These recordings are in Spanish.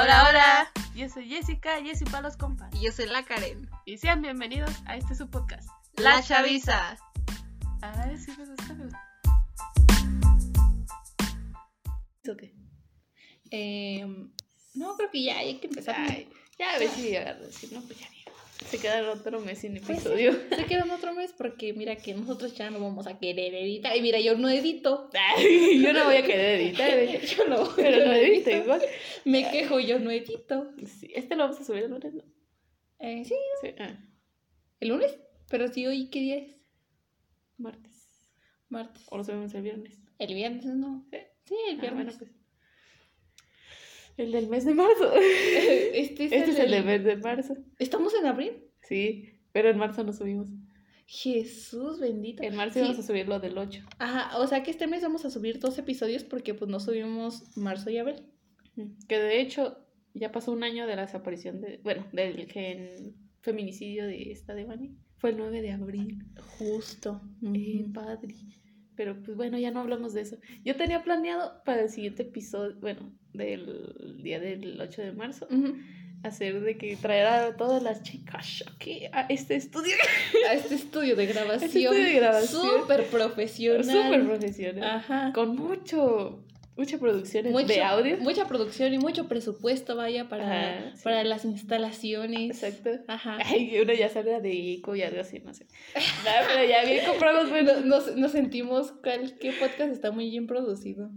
Hola, hola. Yo soy Jessica, Jessie para los compas. Y yo soy la Karen. Y sean bienvenidos a este su podcast. La Chaviza. Ay, sí me gusta. me gusta. ¿Eso qué? Eh, no, creo que ya hay que empezar. Ay, ya a ver si agarro. Si no, pues ya. Se queda otro mes sin Pues sí, episodio. se quedan otro mes porque mira que nosotros ya no vamos a querer editar. Y mira, yo no edito. Yo no voy a querer editar. ¿eh? yo no, Pero yo no edito igual. Me quejo, yo no edito. Sí, este lo vamos a subir el lunes, ¿no? Eh, sí, Sí. Ah, el lunes. Pero sí, hoy, ¿qué día es? martes. Martes. O lo subimos el viernes. El viernes, ¿no? Sí. Sí, el Ah, viernes. bueno, pues. El del mes de marzo. Este es, Este es el del- mes de marzo. ¿Estamos en abril? Sí, pero en marzo no subimos. Jesús bendito. En marzo Sí. íbamos a subir lo del 8. Ajá, o sea que este mes vamos a subir dos episodios porque pues no subimos marzo y abril. Que de hecho ya pasó un año de la desaparición de, bueno, del gen feminicidio de esta de Bani. Fue el 9 de abril. Justo. Eh, padre. Pero pues bueno, ya no hablamos de eso. Yo tenía planeado para el siguiente episodio, bueno, del día del 8 de marzo, hacer de que traer a todas las chicas aquí a este estudio. A este estudio de grabación. Este estudio de grabación. Súper profesional. Súper profesional. Ajá. Con mucho, mucha producción Mucho- de audio. Mucha producción y mucho presupuesto, vaya, para, Ajá, sí. para las instalaciones. Exacto. Ajá. Ay, uno ya sale de eco y algo así, no sé. No, pero ya bien compramos bueno. Nos, nos, sentimos cuál, qué podcast está muy bien producido.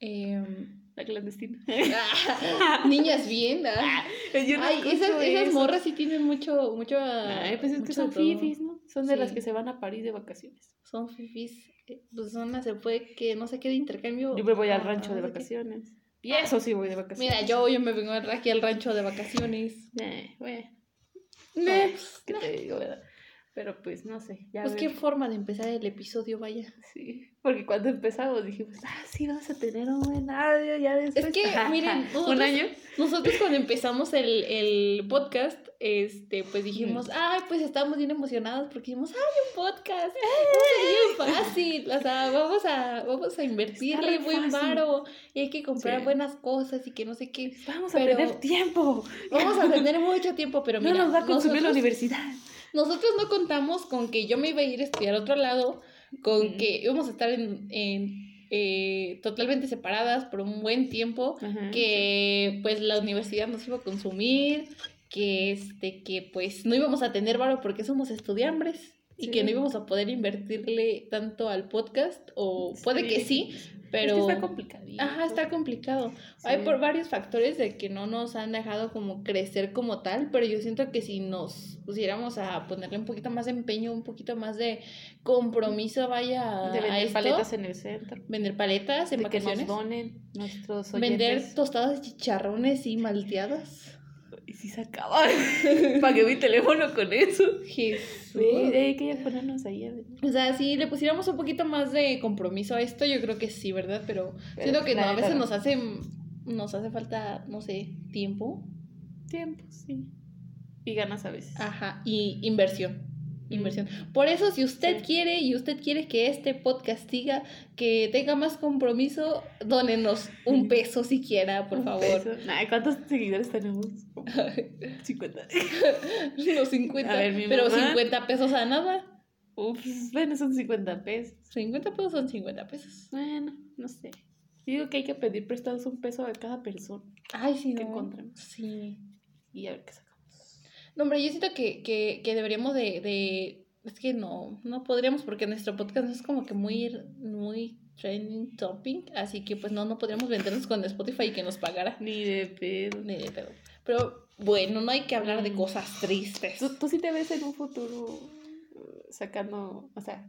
Em, La clandestina. niñas bien, ¿ah? Yo no Ay, esas, esas morras sí tienen mucho, mucho. Ay, pues es que son fifis, ¿no? Son de las que se van a París de vacaciones. Son fifis. eh, Pues son las se puede que no sé qué de intercambio. Yo me voy al Ah, rancho de qué. vacaciones. Y eso sí voy de vacaciones. Mira, yo, yo me vengo aquí al rancho de vacaciones. Eh, bueno. No, pues, ¿Qué te digo, verdad? Pero pues no sé. Ya Pues qué forma de empezar el episodio, vaya. Sí. Porque cuando empezamos dijimos, ah, sí, vamos a tener un buen audio ya después. Es que, miren, un nosotros- año. Nosotros cuando empezamos el, el podcast, este, pues dijimos, ay, pues estábamos bien emocionados porque dijimos, ay, un podcast, a ser bien fácil, o sea, vamos a, vamos a invertirle buen varo y hay que comprar Sí. buenas cosas y que no sé qué. Vamos a Pero- tener tiempo. Vamos a tener mucho tiempo, pero no mira, nos va a consumir la nosotros, universidad. Nosotros no contamos con que yo me iba a ir a estudiar a otro lado, con que íbamos a estar en, en, eh, totalmente separadas por un buen tiempo que pues la universidad nos iba a consumir, que este, que pues no íbamos a tener varo porque somos estudiambres y Sí. que no íbamos a poder invertirle tanto al podcast, o puede que sí, pero... Es que está complicadito. Ajá, está complicado. Hay por varios factores de que no nos han dejado como crecer como tal, pero yo siento que si nos pusiéramos a ponerle un poquito más de empeño, un poquito más de compromiso, vaya De a vender esto, paletas en el centro. vender paletas en de que nos vacaciones. donen nuestros Vender oyentes. tostadas de chicharrones y malteadas. Y si se acaba. Pagué mi teléfono con eso. Jesús. Hay que ponernos ahí. a ver. O sea, si le pusiéramos un poquito más de compromiso a esto, yo creo que sí, ¿verdad? Pero, Pero, siento que no, a veces no. nos hace, nos hace falta, no sé, tiempo. Tiempo, sí. Y ganas a veces. Ajá, y inversión. Inversión. Por eso, si usted Sí. quiere y usted quiere que este podcast siga, que tenga más compromiso, dónenos un peso siquiera, por Un favor. peso. Ay, ¿cuántos seguidores tenemos? 50. Los 50. A ver, mi pero mamá. 50 pesos a nada. Uf, bueno, son 50 pesos. 50 pesos son 50 pesos. Bueno, no sé. Digo que hay que pedir prestados un peso a cada persona Ay, sí, que no. encontremos. Sí. Y a ver qué sacamos. No, hombre, yo siento que, que, que deberíamos de, de... Es que no, no podríamos porque nuestro podcast no es como que muy, muy trending topic, así que pues no, no podríamos vendernos con Spotify y que nos pagara. Ni de pedo. Ni de pedo. Pero bueno, no hay que hablar de Mm. cosas tristes. ¿Tú, tú sí te ves en un futuro uh, sacando, o sea,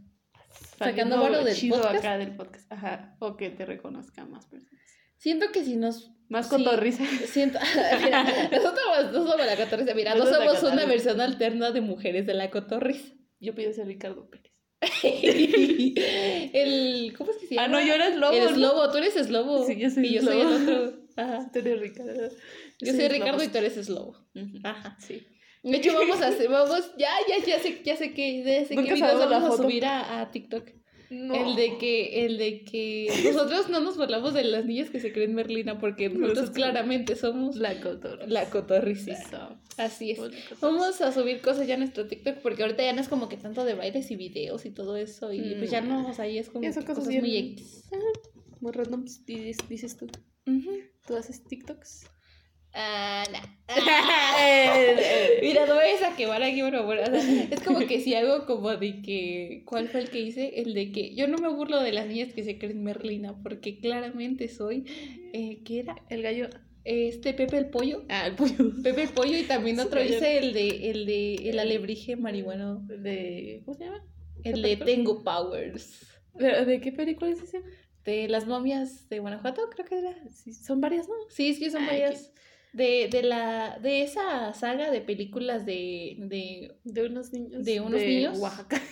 Sacando varo del chido podcast? acá del podcast? Ajá, o que te reconozcan más personas. Siento que si nos... Más Sí. cotorriza. Siento... Mira, nosotros no somos la cotorriza. Mira, no somos una versión alterna de mujeres de la cotorriza. Yo pido ser Ricardo Pérez. el... ¿Cómo es que se llama? Ah, no, yo era Slobo, Eres ¿no? lobo, tú eres Slobo. Sí, yo soy Y yo soy el otro. Ajá. Tú eres Ricardo. Yo soy Ricardo y tú eres Slobo. Ujú. Ajá. Sí. De hecho, vamos a hacer, vamos, ya, ya, ya sé, ya sé que, ya sé videos la vamos a subir a, a TikTok. El de que, el de que nosotros no nos burlamos de las niñas que se creen Merlina porque nosotros, claramente somos la cotorris. La cotorris, Así es. Vamos a subir cosas ya en nuestro TikTok porque ahorita ya no es como que tanto de bailes y videos y todo eso y pues ya no, o sea, ahí es como cosas, muy X. muy random dices, tú. ¿Tú haces TikToks? Ah, no. Mira, no vayas a quemar aquí, bueno, bueno. es como que si hago como de que. ¿Cuál fue el que hice? El de que yo no me burlo de las niñas que se creen Merlina, porque claramente soy. Eh, ¿Qué era? El gallo. Este Pepe el pollo. Ah, el pollo. Pepe el pollo y también otro hice el de el de el alebrije marihuano. De. ¿Cómo se llama? El de Tengo Powers. ¿De, qué película es ese? De las momias de Guanajuato, creo que era. Sí, son varias, ¿no? Sí, sí, son varias de, de, la, de esa saga de películas de, de, de unos niños. De unos niños. Oaxaca.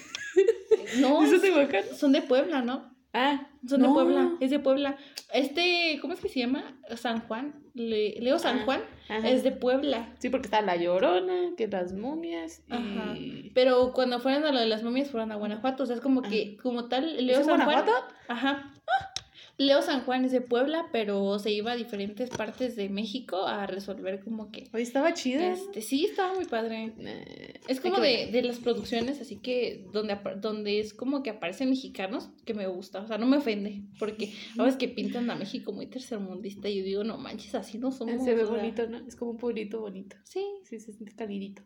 No, ¿Son de Oaxaca? Son de Puebla, ¿no? Ah, son de Puebla, es de Puebla. Este, ¿cómo es que se llama? San Juan, Leo San ah, Juan, es de Puebla. Sí, porque está La Llorona, que las momias. Y... Ajá. Pero cuando fueron a lo de las momias fueron a Guanajuato, o sea, es como que, ah. como tal, Leo San Guanajuato? Juan. Ajá. Leo San Juan es de Puebla, pero se iba a diferentes partes de México a resolver como que... Hoy estaba chido. Este, sí, estaba muy padre. es como de, de, las producciones, así que donde, donde es como que aparecen mexicanos, que me gusta. O sea, no me ofende, porque a veces que pintan a México muy tercermundista y yo digo, no manches, así no somos. Se ve bonito, ¿no? Es como un pueblito bonito. Sí. Sí, se siente calidito.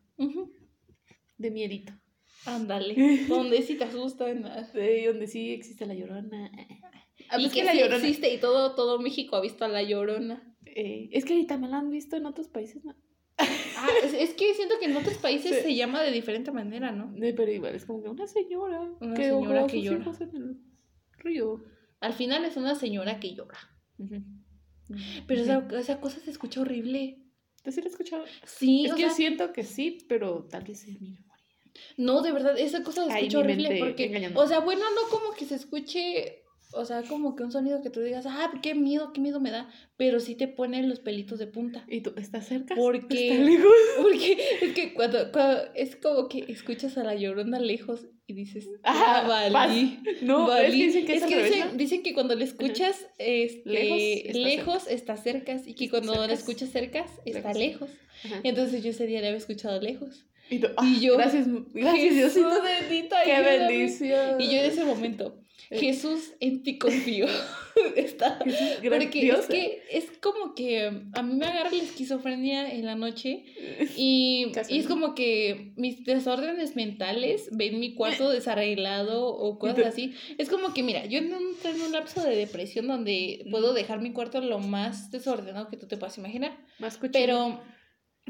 De miedito. Ándale. donde sí te asustan. Sí, donde sí existe la llorona. Ah, y pues que, la llorona existe y todo, todo México ha visto a la llorona. Eh, es que me la han visto en otros países, ¿no? Ah, es, que siento que en otros países se llama de diferente manera, ¿no? pero igual es como que una señora. Una señora que llora. En el río. Al final es una señora que llora. Pero esa, esa, cosa se escucha horrible. ¿Te sí la escuchado? Sí, es que siento que sí, pero tal vez es mi memoria. No, de verdad, esa cosa se escucha horrible porque, o sea, bueno, no como que se escuche o sea, como que un sonido que tú digas, ah, qué miedo, qué miedo me da, pero sí te ponen los pelitos de punta. ¿Y tú estás cerca? Porque, lejos? porque es que cuando, es como que escuchas a la llorona lejos y dices, ah, valí, no, Es que dicen que, es que dicen, que cuando le escuchas este, lejos, está, cerca y que cuando la escuchas cerca está lejos. Entonces yo ese día le había escuchado lejos. Y, yo, gracias, gracias Diosito. bendita. Qué bendición. Y yo en ese momento. Jesús, en ti confío. Está. Porque es que es como que a mí me agarra la esquizofrenia en la noche y, y, es como que mis desórdenes mentales ven mi cuarto desarreglado o cosas así. Es como que, mira, yo no en un lapso de depresión donde puedo dejar mi cuarto lo más desordenado que tú te puedas imaginar. Más Pero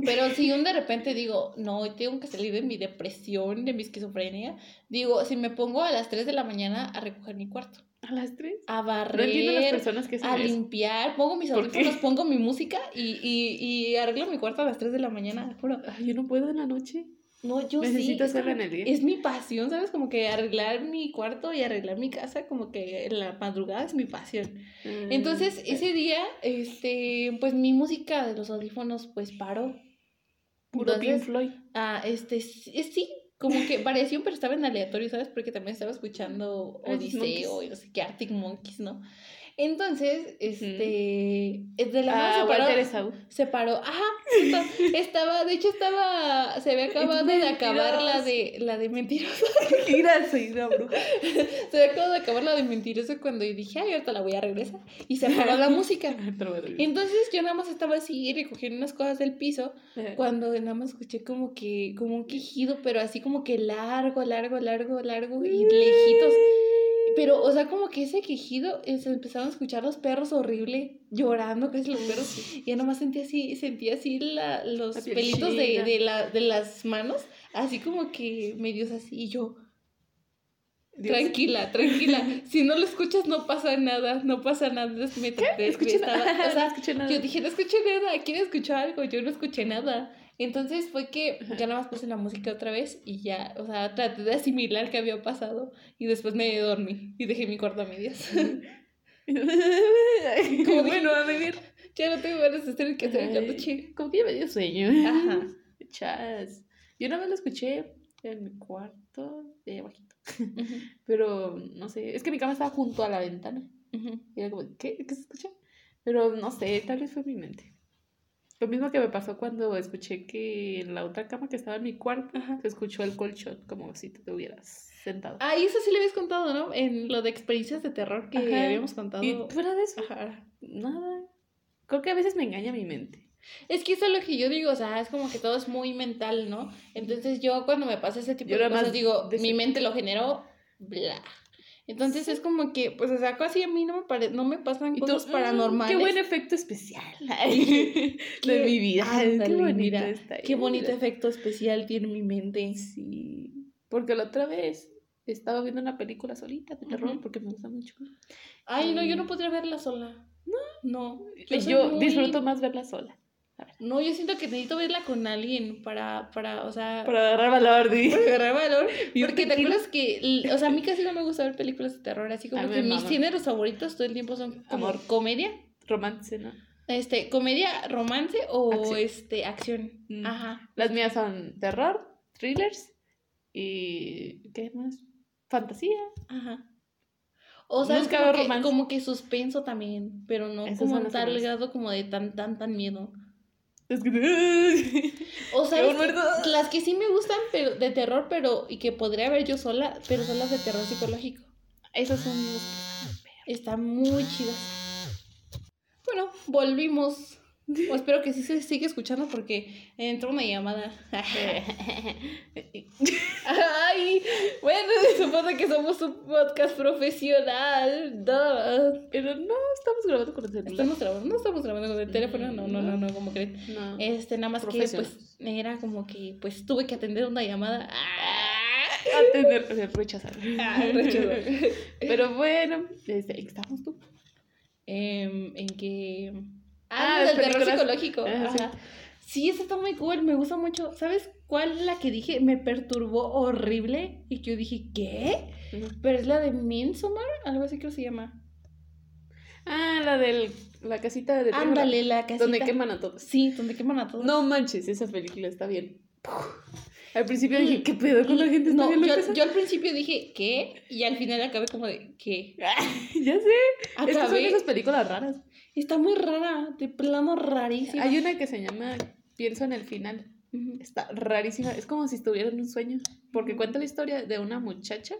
pero si un de repente digo, no, tengo que salir de mi depresión, de mi esquizofrenia, digo, si me pongo a las 3 de la mañana a recoger mi cuarto. ¿A las 3? A barrer, personas que a limpiar, pongo mis audífonos, pongo mi música y, y, y arreglo mi cuarto a las 3 de la mañana, juro. yo no puedo en la noche. No, yo Necesito sí. hacerlo en el día. Es mi pasión, ¿sabes? Como que arreglar mi cuarto y arreglar mi casa, como que en la madrugada es mi pasión. Mm, Entonces, ese día, este, pues mi música de los audífonos, pues paró. Puro Pink Floyd. Ah, este, sí, como que variación, pero estaba en aleatorio, ¿sabes? Porque también estaba escuchando Odiseo y no sé qué, Arctic Monkeys, ¿no? Entonces, este, de la nada ah, se paró. Se paró, ajá, estaba, de hecho estaba, se había acabado de acabar la de, la de mentiroso. Mira, soy una bruja. Se había acabado de acabar la de mentiroso cuando dije, ay, ahorita la voy a regresar. Y se paró la música. Entonces yo nada más estaba así recogiendo unas cosas del piso, cuando nada más escuché como que, como un quejido, pero así como que largo, largo, largo, largo y lejitos. Pero, o sea, como que ese quejido, eh, se empezaron a escuchar los perros horrible, llorando, casi los perros. Y ya nomás sentía así, sentía así la, los pelitos de, de, la, de las manos, así como que medios así, y yo... Tranquila, tranquila. Si no lo escuchas, no pasa nada. No pasa nada. Me, ¿Qué? Escuché nada. O sea, no escuché nada. Yo dije, no escuché nada. ¿Quién escuchó algo? Yo no escuché nada. Entonces fue que ya nada más puse la música otra vez y ya, o sea, traté de asimilar qué había pasado y después me dormí y dejé mi cuarto a medias. Como bueno, a vivir. Ya no tengo ganas de hacer que hacer noche. Como que ya me dio sueño. Ajá. Chas. Yo una vez lo escuché en mi cuarto, de ahí abajito. Pero no sé, es que mi cama estaba junto a la ventana. Y era como, ¿qué? ¿Qué se escucha? Pero no sé, tal vez fue mi mente. Lo mismo que me pasó cuando escuché que en la otra cama que estaba en mi cuarto se escuchó el colchón, como si te hubieras sentado. Ah, y eso sí le habías contado, ¿no? En lo de experiencias de terror que habíamos contado. Y fuera de eso, nada. Creo que a veces me engaña mi mente. Es que eso es lo que yo digo, o sea, es como que todo es muy mental, ¿no? Entonces yo cuando me pasa ese tipo de cosas digo, mi mente lo generó, bla. Entonces es como que, pues, o sea, casi a mí no me, pare... no me pasan cosas mm, paranormales. Qué buen efecto especial de mi vida. qué bonito Qué bonito efecto especial tiene mi mente. Sí. Porque la otra vez estaba viendo una película solita de terror porque me gusta mucho. Ay, no, yo no podría verla sola. No. No. Yo, disfruto más verla sola. No, yo siento que necesito verla con alguien para, para, o sea... Para agarrar valor, ¿sí? Para agarrar valor. Porque te acuerdas que, o sea, a mí casi no me gusta ver películas de terror, así como que mis géneros favoritos todo el tiempo son como Amor. comedia. Romance, ¿no? Este, comedia, romance o este, acción. Mm. Ajá. Las mías son terror, thrillers y... ¿qué más? Fantasía. Ajá. O sea, es como, que, como que suspenso también, pero no como tal grado como de tan, tan, tan miedo. Es que... o sea, las que sí me gustan pero de terror, pero y que podría ver yo sola, pero son las de terror psicológico. Esas son las que están muy chidas. Bueno, volvimos o espero que sí se siga escuchando porque entró una llamada. Ay, bueno, se supone que somos un podcast profesional. Pero no estamos grabando con el teléfono. Estamos grabando, no estamos grabando con el teléfono, no, no, no, no, como creen. No. Este, nada más que pues era como que pues tuve que atender una llamada. Atender, o sea, rechazar. Ah, rechazar. Pero bueno, este, ¿estamos tú? Eh, en que Ah, del terror psicológico. Ah, sí. esa está muy cool, me gusta mucho. ¿Sabes cuál la que dije me perturbó horrible? Y que yo dije, ¿qué? Pero es la de Midsommar, algo así que se llama. Ah, la de la casita de Ándale, la casita. Donde queman a todos. Sí, donde queman a todos. No manches, esa película está bien. Al principio dije, ¿qué pedo con la gente? no, yo, yo, al principio dije, ¿qué? Y al final acabé como de, ¿qué? ya sé. Acabé. Es que son esas películas raras. Está muy rara, de plano rarísima. Hay una que se llama Pienso en el final. Está rarísima. Es como si estuviera en un sueño. Porque cuenta la historia de una muchacha.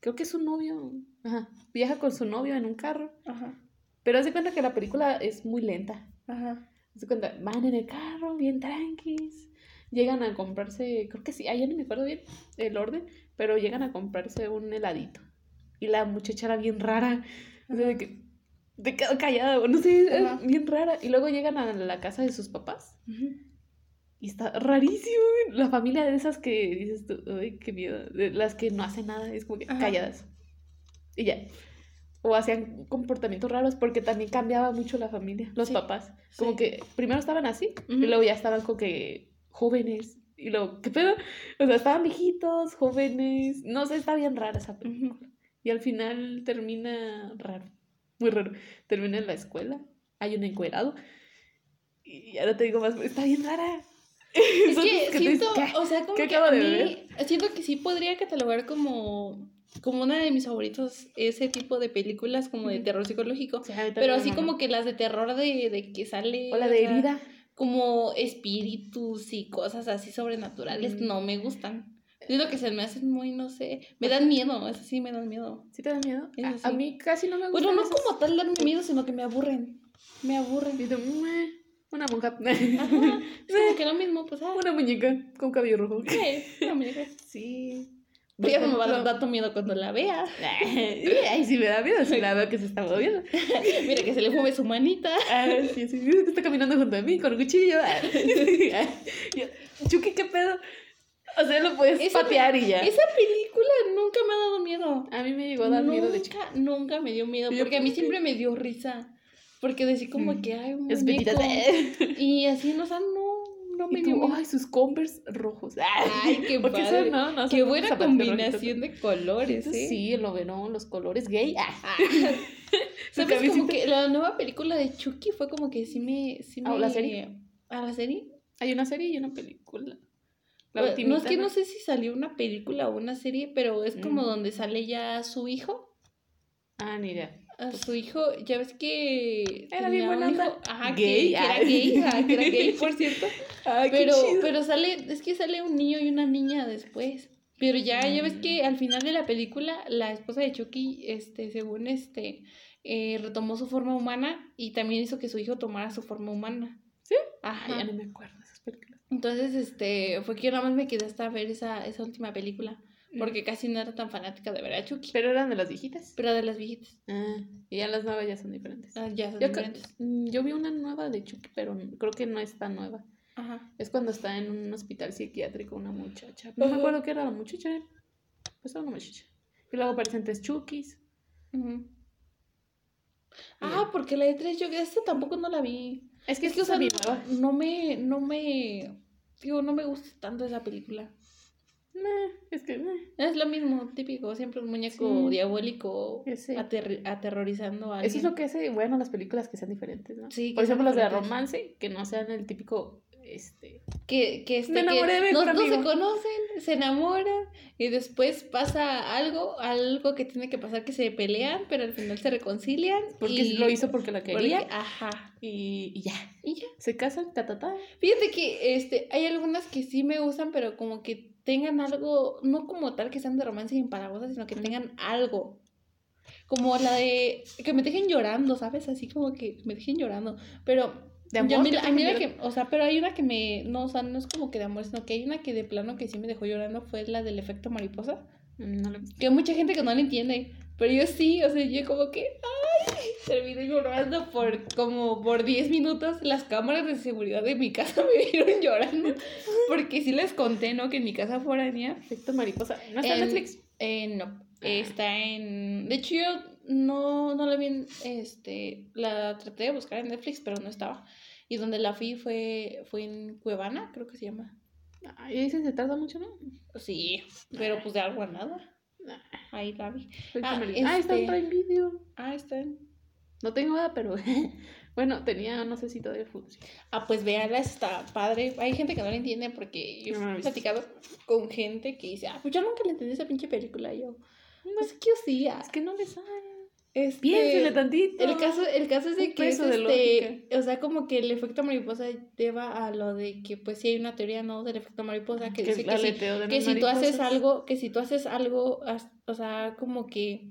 Creo que es su novio. Ajá. Viaja con su novio en un carro. Ajá. Pero hace cuenta que la película es muy lenta. Ajá. Hace cuenta, van en el carro, bien tranquis. Llegan a comprarse, creo que sí, ahí no me acuerdo bien el orden, pero llegan a comprarse un heladito. Y la muchacha era bien rara. O sea, de que te quedo callada, no sé, es bien rara. Y luego llegan a la casa de sus papás. Y está rarísimo. La familia de esas que dices tú, ay, qué miedo. De las que no hacen nada, es como que calladas. Y ya. O hacían comportamientos raros porque también cambiaba mucho la familia, los papás. Como que primero estaban así y luego ya estaban como que jóvenes. Y luego, ¿qué pedo? O sea, estaban viejitos, jóvenes. No sé, está bien rara esa película. Y al final termina raro muy raro. Termina en la escuela, hay un encuerado. Y ahora te digo más, está bien rara. Es que siento, o sea, como que a mí, siento que sí podría catalogar como, como una de mis favoritos ese tipo de películas como de terror psicológico. pero así como que las de terror de, de que sale... O la de herida. como espíritus y cosas así sobrenaturales, no me gustan. Es lo que se me hacen muy, no sé, me dan miedo, eso sí me dan miedo. ¿Sí te dan miedo? A, mí casi no me gusta. Bueno, no como tal darme miedo, sino que me aburren. Me aburren. Y tú, una monja. Ajá, es como que lo mismo, pues. Ah. Una muñeca con cabello rojo. Sí, una muñeca. Sí. Ya no me va a dar tanto miedo cuando la vea. Ay, sí me da miedo si la veo que se está moviendo. Mira que se le mueve su manita. Ah, sí, sí, está caminando junto a mí con un cuchillo. Chucky, ¿qué pedo? O sea, lo puedes patear y ya. Esa película nunca me ha dado miedo. A mí me llegó a dar miedo de chica. Nunca me dio miedo, porque a mí siempre me dio risa. Porque decía como mm. que hay un es Y así, no, o sea, no, no me dio Ay, sus Converse rojos. Ay, qué padre. no, no, qué buena combinación de colores, ¿eh? Sí, lo verán, los colores gay. Ah. ¿Sabes? Como que la nueva película de Chucky fue como que sí me... Sí me... ¿A la serie? ¿A la serie? Hay una serie y una película. La no es que no sé si salió una película o una serie, pero es como mm. donde sale ya su hijo. Ah, ni idea. A su hijo, ya ves que era bien buena hijo, ajá, gay, que, era gay, que era gay, por cierto. pero, pero sale, es que sale un niño y una niña después. Pero ya, ya ves que mm. al final de la película, la esposa de Chucky, este, según este, eh, retomó su forma humana y también hizo que su hijo tomara su forma humana. ¿Sí? Ajá. ya no me acuerdo. Entonces, este, fue que yo nada más me quedé hasta ver esa, esa última película. Mm. Porque casi no era tan fanática de ver a Chucky. Pero eran de las viejitas. Pero de las viejitas. Ah, y ya las nuevas ya son diferentes. Ah, ya son diferentes. Mm, yo vi una nueva de Chucky, pero creo que no es tan nueva. Ajá. Es cuando está en un hospital psiquiátrico una muchacha. No me acuerdo qué era la muchacha. Pues era una muchacha. Y luego aparecen tres Chuckys. Ah, porque la de tres Chuckys, esta tampoco no la vi. Es que es, que, o sea, no, me, no me, digo, no me gusta tanto esa película. es que es lo mismo, típico, siempre un muñeco diabólico aterrorizando a alguien. Eso es lo que hace, bueno, las películas que sean diferentes, ¿no? Sí. Por ejemplo, las de romance, que no sean el típico este, que, que, este, no, se conocen, se enamoran y después pasa algo, algo que tiene que pasar que se pelean, pero al final se reconcilian. Porque lo hizo porque la quería. ajá. Y, y, ya. Y ya. Se casan, ta, ta, ta. Fíjate que este, hay algunas que sí me gustan, pero como que tengan algo, no como tal que sean de romance y empalagosas, sino que tengan algo. Como la de que me dejen llorando, ¿sabes? Así como que me dejen llorando. Pero de amor. a mí, la que, o sea, pero hay una que me, no, o sea, no es como que de amor, sino que hay una que de plano que sí me dejó llorando, fue la del efecto mariposa. Mm, no Que hay mucha gente que no la entiende, pero yo sí, o sea, yo como que, ay, terminé llorando por como por 10 minutos. Las cámaras de seguridad de mi casa me vieron llorando, porque sí les conté, ¿no? Que en mi casa foránea. Efecto mariposa. ¿No está en Netflix? Eh, no, ah. está en, de hecho yo no, no la vi este, la traté de buscar en Netflix, pero no estaba. Y donde la vi fue, fue en Cuevana, creo que se llama. ¿Y dicen se tarda mucho, no? Sí, pero pues de algo a nada. Ahí la vi. Ah, ah, está en Prime Video. Ah, está No tengo nada, pero bueno, tenía, no sé si todavía funciona. Ah, pues véanla, está padre. Hay gente que no la entiende porque yo he platicado con gente que dice, ah, pues yo nunca le entendí esa pinche película. Y yo, no sé qué hacía. Es que no le sabe. Este, tantito. El caso, el caso es de que este, o sea, como que el efecto mariposa lleva a lo de que pues sí hay una teoría no del efecto mariposa que, dice que, si, que si tú haces algo, que si tú haces algo, o sea, como que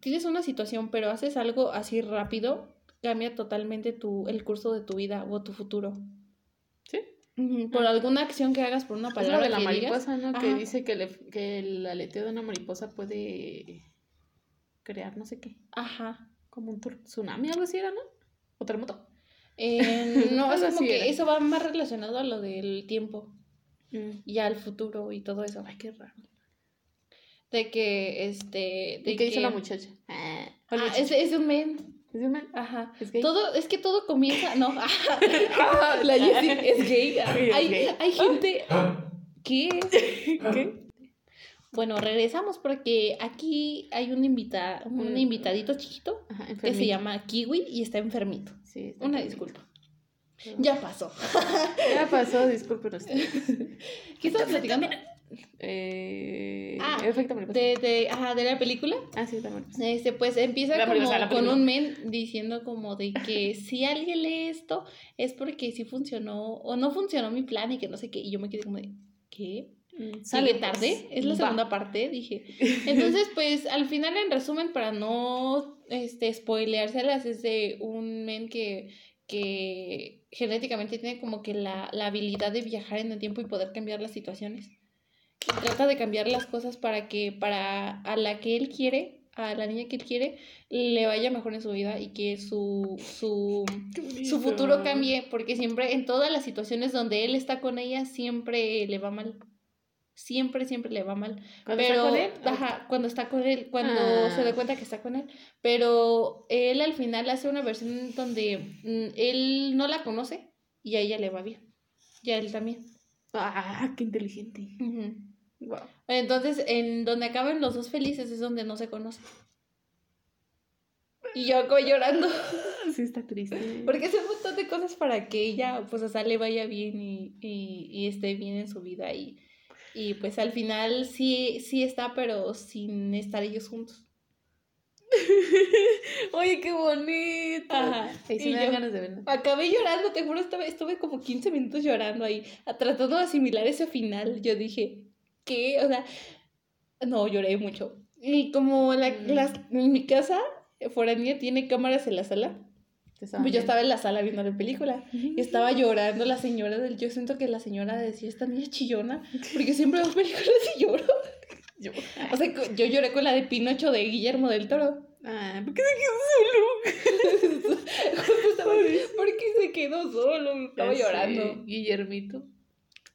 tienes una situación, pero haces algo así rápido, cambia totalmente tu, el curso de tu vida o tu futuro. ¿Sí? Por alguna acción que hagas por una palabra. Es de la mariposa, ¿no? Que dice que, que el aleteo de una mariposa puede crear no sé qué. Ajá. Como un tsunami, algo así era, ¿no? O terremoto. Eh, no, es como que eso va más relacionado a lo del tiempo mm. y al futuro y todo eso. Ay, qué raro. De que, este... De ¿Y qué dice la muchacha? Ah, ah es, es un men. ¿Es un men? Ajá. ¿Es gay? Todo, es que todo comienza... No, la Jessie es gay. Hay, hay gente... ¿Qué? ¿Qué? Bueno, regresamos porque aquí hay un invita, un mm. invitadito chiquito que se llama Kiwi y está enfermito. Sí, Una disculpa. Ya pasó. ya pasó, discúlpenos. ¿Qué estás platicando? Eh, ah, de, de, ajá, de la película. Ah, sí, también. Este, pues empieza como con un men diciendo como de que si alguien lee esto es porque sí funcionó o no funcionó mi plan y que no sé qué. Y yo me quedé como de, ¿qué? Mm, sale tarde, es la segunda parte, dije. Entonces, pues, al final, en resumen, para no este, spoileárselas, es de un men que, que genéticamente tiene como que la, habilidad de viajar en el tiempo y poder cambiar las situaciones. trata de cambiar las cosas para que, para a la que él quiere, a la niña que él quiere, le vaya mejor en su vida y que su, su, su futuro cambie, porque siempre, en todas las situaciones donde él está con ella, siempre le va mal siempre, siempre le va mal. ¿Cuando pero, está con él? Ajá, cuando está con él, cuando se da ah. cuenta que está con él. Pero él al final hace una versión donde mm, él no la conoce y a ella le va bien. Y a él también. Ah, qué inteligente. Entonces, en donde acaban los dos felices es donde no se conocen. Y yo acabo llorando. Sí, está triste. Porque hace un montón de cosas para que ella, pues, Sal le vaya bien y, y, y esté bien en su vida. Y, y pues al final sí, sí está, pero sin estar ellos juntos. Oye, qué bonito. Ajá. Ahí sí Y me dan yo- ganas de verlo. Acabé llorando, te juro, estuve, estuve como 15 minutos llorando ahí, tratando de asimilar ese final. Yo dije, ¿qué? O sea, no, lloré mucho. Y como la, Mm. las, en mi casa, foránea tiene cámaras en la sala, pues yo estaba en la sala viendo la película. Y estaba llorando la señora del... Yo siento que la señora decía, esta niña chillona, porque siempre veo películas y lloro. Yo. O sea, yo lloré con la de Pinocho de Guillermo del Toro. Ah, ¿por qué se quedó solo? Porque se quedó solo, estaba Ya sé, llorando. Guillermito.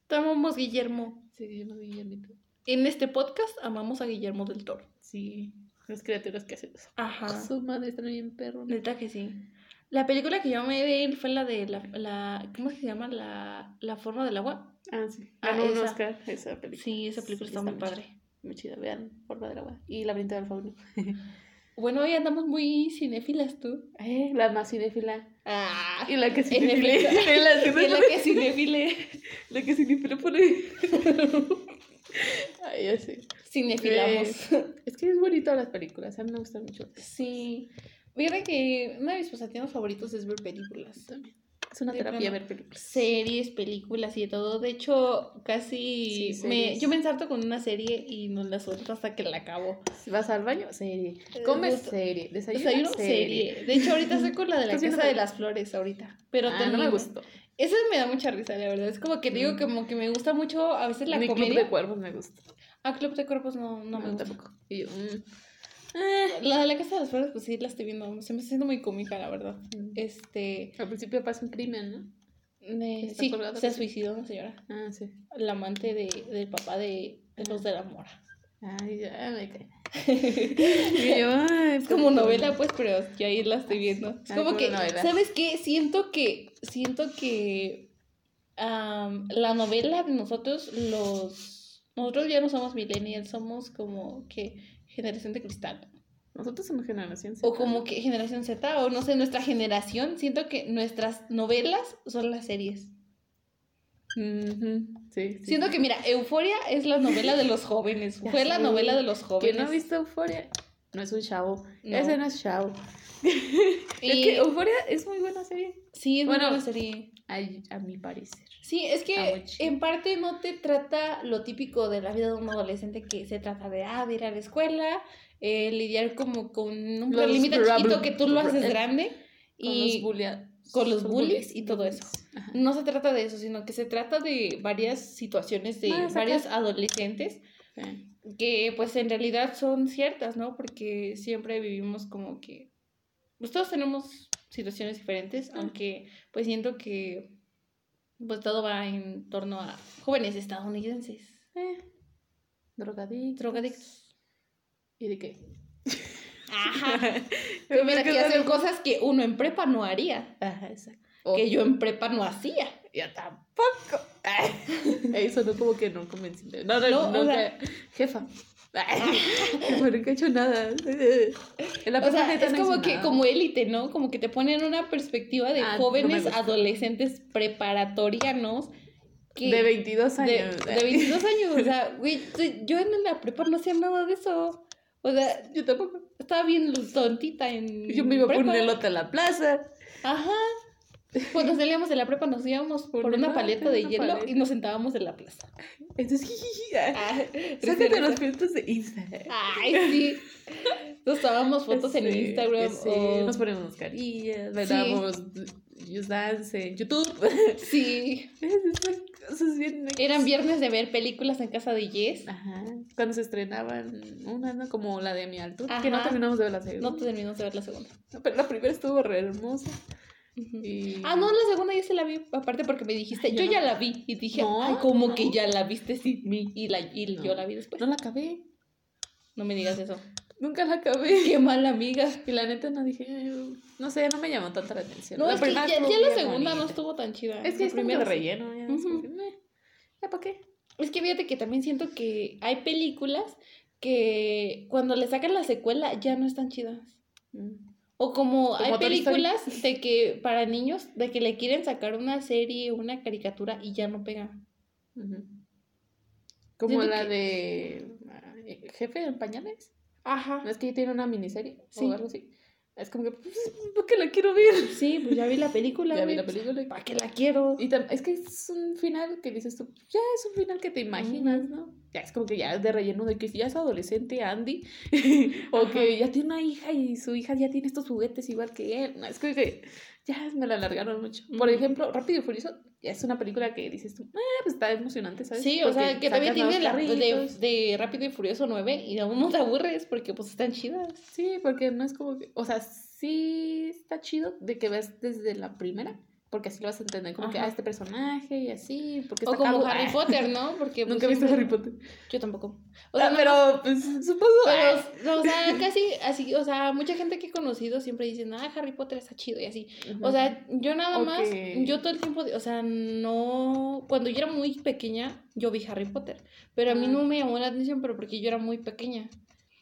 Te amamos, Guillermo. Sí, llama Guillermito. En este podcast amamos a Guillermo del Toro. Sí, las criaturas que hacen eso. Ajá. Su madre está bien perro. Neta que sí. La película que yo me él fue la de la, la ¿cómo se llama? La, la forma del agua. Ah, sí. Ah, Ganó un esa. Oscar esa película. Sí, esa película Sí, está, muy padre. Muy chida. Vean, Forma del agua. Y Laberinto del Fauno. Bueno, hoy andamos muy cinéfilas tú. Eh, la más cinéfila. Ah, Y la que efecto. la que la cinéfile. La que cinéfila pone. Ay, ya sé. Cinefilamos. Es que es bonito las películas. A mí me gustan mucho. Sí. Fíjate que uno de mis pasatiempos favoritos es ver películas. También. Es una De terapia plano. ver películas. Series, películas y de todo. De hecho, casi Sí, me, yo me ensarto con una serie y no la suelto hasta que la acabo. Vas al baño, serie. Comes serie. Desayuno, Desayuno, serie. serie. De hecho, ahorita estoy con la de la Casa de las Flores ahorita. Pero Ah, no me gustó. Eso me da mucha risa, la verdad. Es como que digo Mm. como que me gusta mucho a veces la Mi club comedia. de cuervos me gusta. Ah, Club de Cuerpos no, no me gusta. tampoco. Y yo, mm. La de la Casa de las Flores, pues sí, la estoy viendo. Se me está haciendo muy cómica, la verdad. Mm. Este. Al principio pasa un crimen, ¿no? eh, sí, se suicidó una señora. Ah, sí. La amante de, del papá de, de los de la mora. Ay, ya me cae. Yo, ay, Es como novela, pues, pero yo ahí la estoy viendo. Es como que, novela. ¿sabes qué? Siento que, siento que am, la novela de nosotros, los, nosotros ya no somos millennials, somos como que generación de cristal. Nosotros somos generación Z. O como que generación Z, o no sé, nuestra generación, siento que nuestras novelas son las series. Sí, sí. Siento que, mira, Euforia es la novela de los jóvenes. Fue la novela de los ¿Quién jóvenes. no ha visto Euforia? No es un chavo. No. Ese no es chavo. Y- Es que Euforia es muy buena serie. Sí, es Bueno, bueno, serie. A, a mi parecer. Sí, es que en parte no te trata lo típico de la vida de un adolescente que se trata de, ah, de ir a la escuela, eh, lidiar como con un problemita prob- chiquito que tú lo haces grande Con y los, con los bullies y todo eso. Ajá. no se trata de eso, sino que se trata de varias situaciones de varios adolescentes Sí. que pues en realidad son ciertas, ¿no? Porque siempre vivimos como que, pues todos tenemos situaciones diferentes, Ah. aunque pues siento que pues todo va en torno a jóvenes estadounidenses, Eh, Drogadictos. drogadictos. ¿Y de qué? Ajá. Pero Mira, que hacen no- cosas que uno en prepa no haría, Ajá, exacto. que yo en prepa no hacía. Yo tampoco. Ay, sonó como que no convencible. No, no, No, no. o sea- que- jefa. Jefa, nunca he hecho nada. La O sea, es no como que nada. como élite, ¿no? Como que te ponen una perspectiva de Ah, jóvenes adolescentes preparatorianos que De 22 de, años. de 22 años, o sea, güey, yo en la prepa no hacía nada de eso. O sea, Yo tampoco. estaba bien tontita en Yo me iba por prepa. un elote a la plaza. Ajá. Cuando salíamos de la prepa nos íbamos por, Por una una- paleta de una hielo paleta. y nos sentábamos en la plaza. Entonces, jijiji, Ah, sácate los filtros de Instagram. Ay, sí. Nos tomábamos fotos en Sí, Instagram. sí, o- Nos ponemos mascarillas, veíamos Just Dance en YouTube. Sí. Esas cosas bien Eran viernes de ver películas en casa de Jess. Ajá. Cuando se estrenaban unas, ¿no? Como la de Mi Altura, que no Ajá. terminamos de ver la segunda. No terminamos de ver la segunda. Pero la primera estuvo re hermosa. Y... Ah, no, la segunda yo se la vi, aparte porque me dijiste, Ay, yo, ya la vi. Y dije, No, ay, como no. que ya la viste sin mí. Y, la, y yo la vi después. No la acabé. No me digas eso. Nunca la acabé. Qué mala amiga. Y la neta no dije, "Eh, no sé, no me llamó tanta la atención. No, la es que ya, ya la segunda no estuvo tan chida. Es que es como primera de relleno, ya. que, "Meh, ¿Ya para qué? Es que fíjate que también siento que hay películas que cuando le sacan la secuela ya no están chidas. Mm. O como, hay películas de que para niños, de que le quieren sacar una serie, una caricatura y ya no pega. Como la de eh, Jefe en Pañales. Ajá. ¿No es que tiene una miniserie? Sí. O algo así. Es como que, pues, ¿por qué la quiero ver? Sí, pues ya vi la película. ya vi la película. ¿Para qué la quiero? Y es que es un final que dices tú, ya es un final que te imaginas, ¿no? Ya es como que ya es de relleno de que ya es adolescente Andy, o que ya tiene una hija y su hija ya tiene estos juguetes igual que él. No, es como que ya me la alargaron mucho. Por ejemplo, Rápido y Furioso es una película que dices tú, eh, pues está emocionante, ¿sabes? Sí, o sea, que también tiene la de, de, Rápido y Furioso 9 y aún no te aburres porque pues están chidas. Sí, porque no es como que, o sea, sí está chido de que ves desde la primera porque así lo vas a entender, como que, a ah, este personaje y así, porque O como Harry Potter, ¿no? Porque Nunca he visto Harry Potter. Yo tampoco. O sea, pero, pues, supongo... Pero, o sea, casi así, o sea, mucha gente que he conocido siempre dicen, ah, Harry Potter está chido y así. O sea, yo nada más, yo todo el tiempo, o sea, no... Cuando yo era muy pequeña, yo vi Harry Potter, pero a mí no me llamó la atención, pero porque yo era muy pequeña.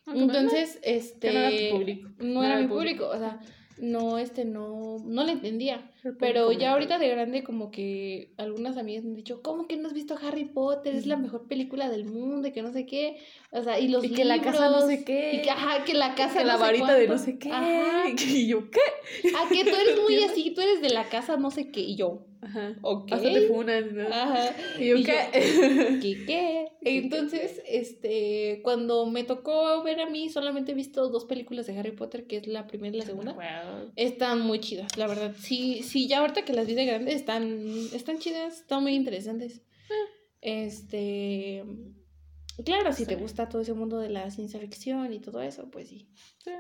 Ah, Entonces, este... no era tu público. No, era, mi público, o sea no, este, no, no le entendía. Pero ya ahorita de grande como que algunas amigas me han dicho, ¿cómo que no has visto Harry Potter? Es la mejor película del mundo, y que no sé qué. O sea, y los y que la casa no sé qué. Y que, ajá, que la casa que la varita de no sé qué. Y yo, ¿qué? Ah, que tú eres muy así, tú eres de la casa no sé qué. Y yo, Ajá. Okay. Hasta te funan, ¿no? Ajá. ¿Y yo qué? ¿Qué qué? Entonces, este, cuando me tocó ver a mí, solamente he visto dos películas de Harry Potter, que es la primera y la segunda. Están muy chidas, la verdad. Sí, sí, ya ahorita que las vi de grande están, están chidas, están muy interesantes. Ah. Este, claro, si te gusta todo ese mundo de la ciencia ficción y todo eso, pues sí. Sí,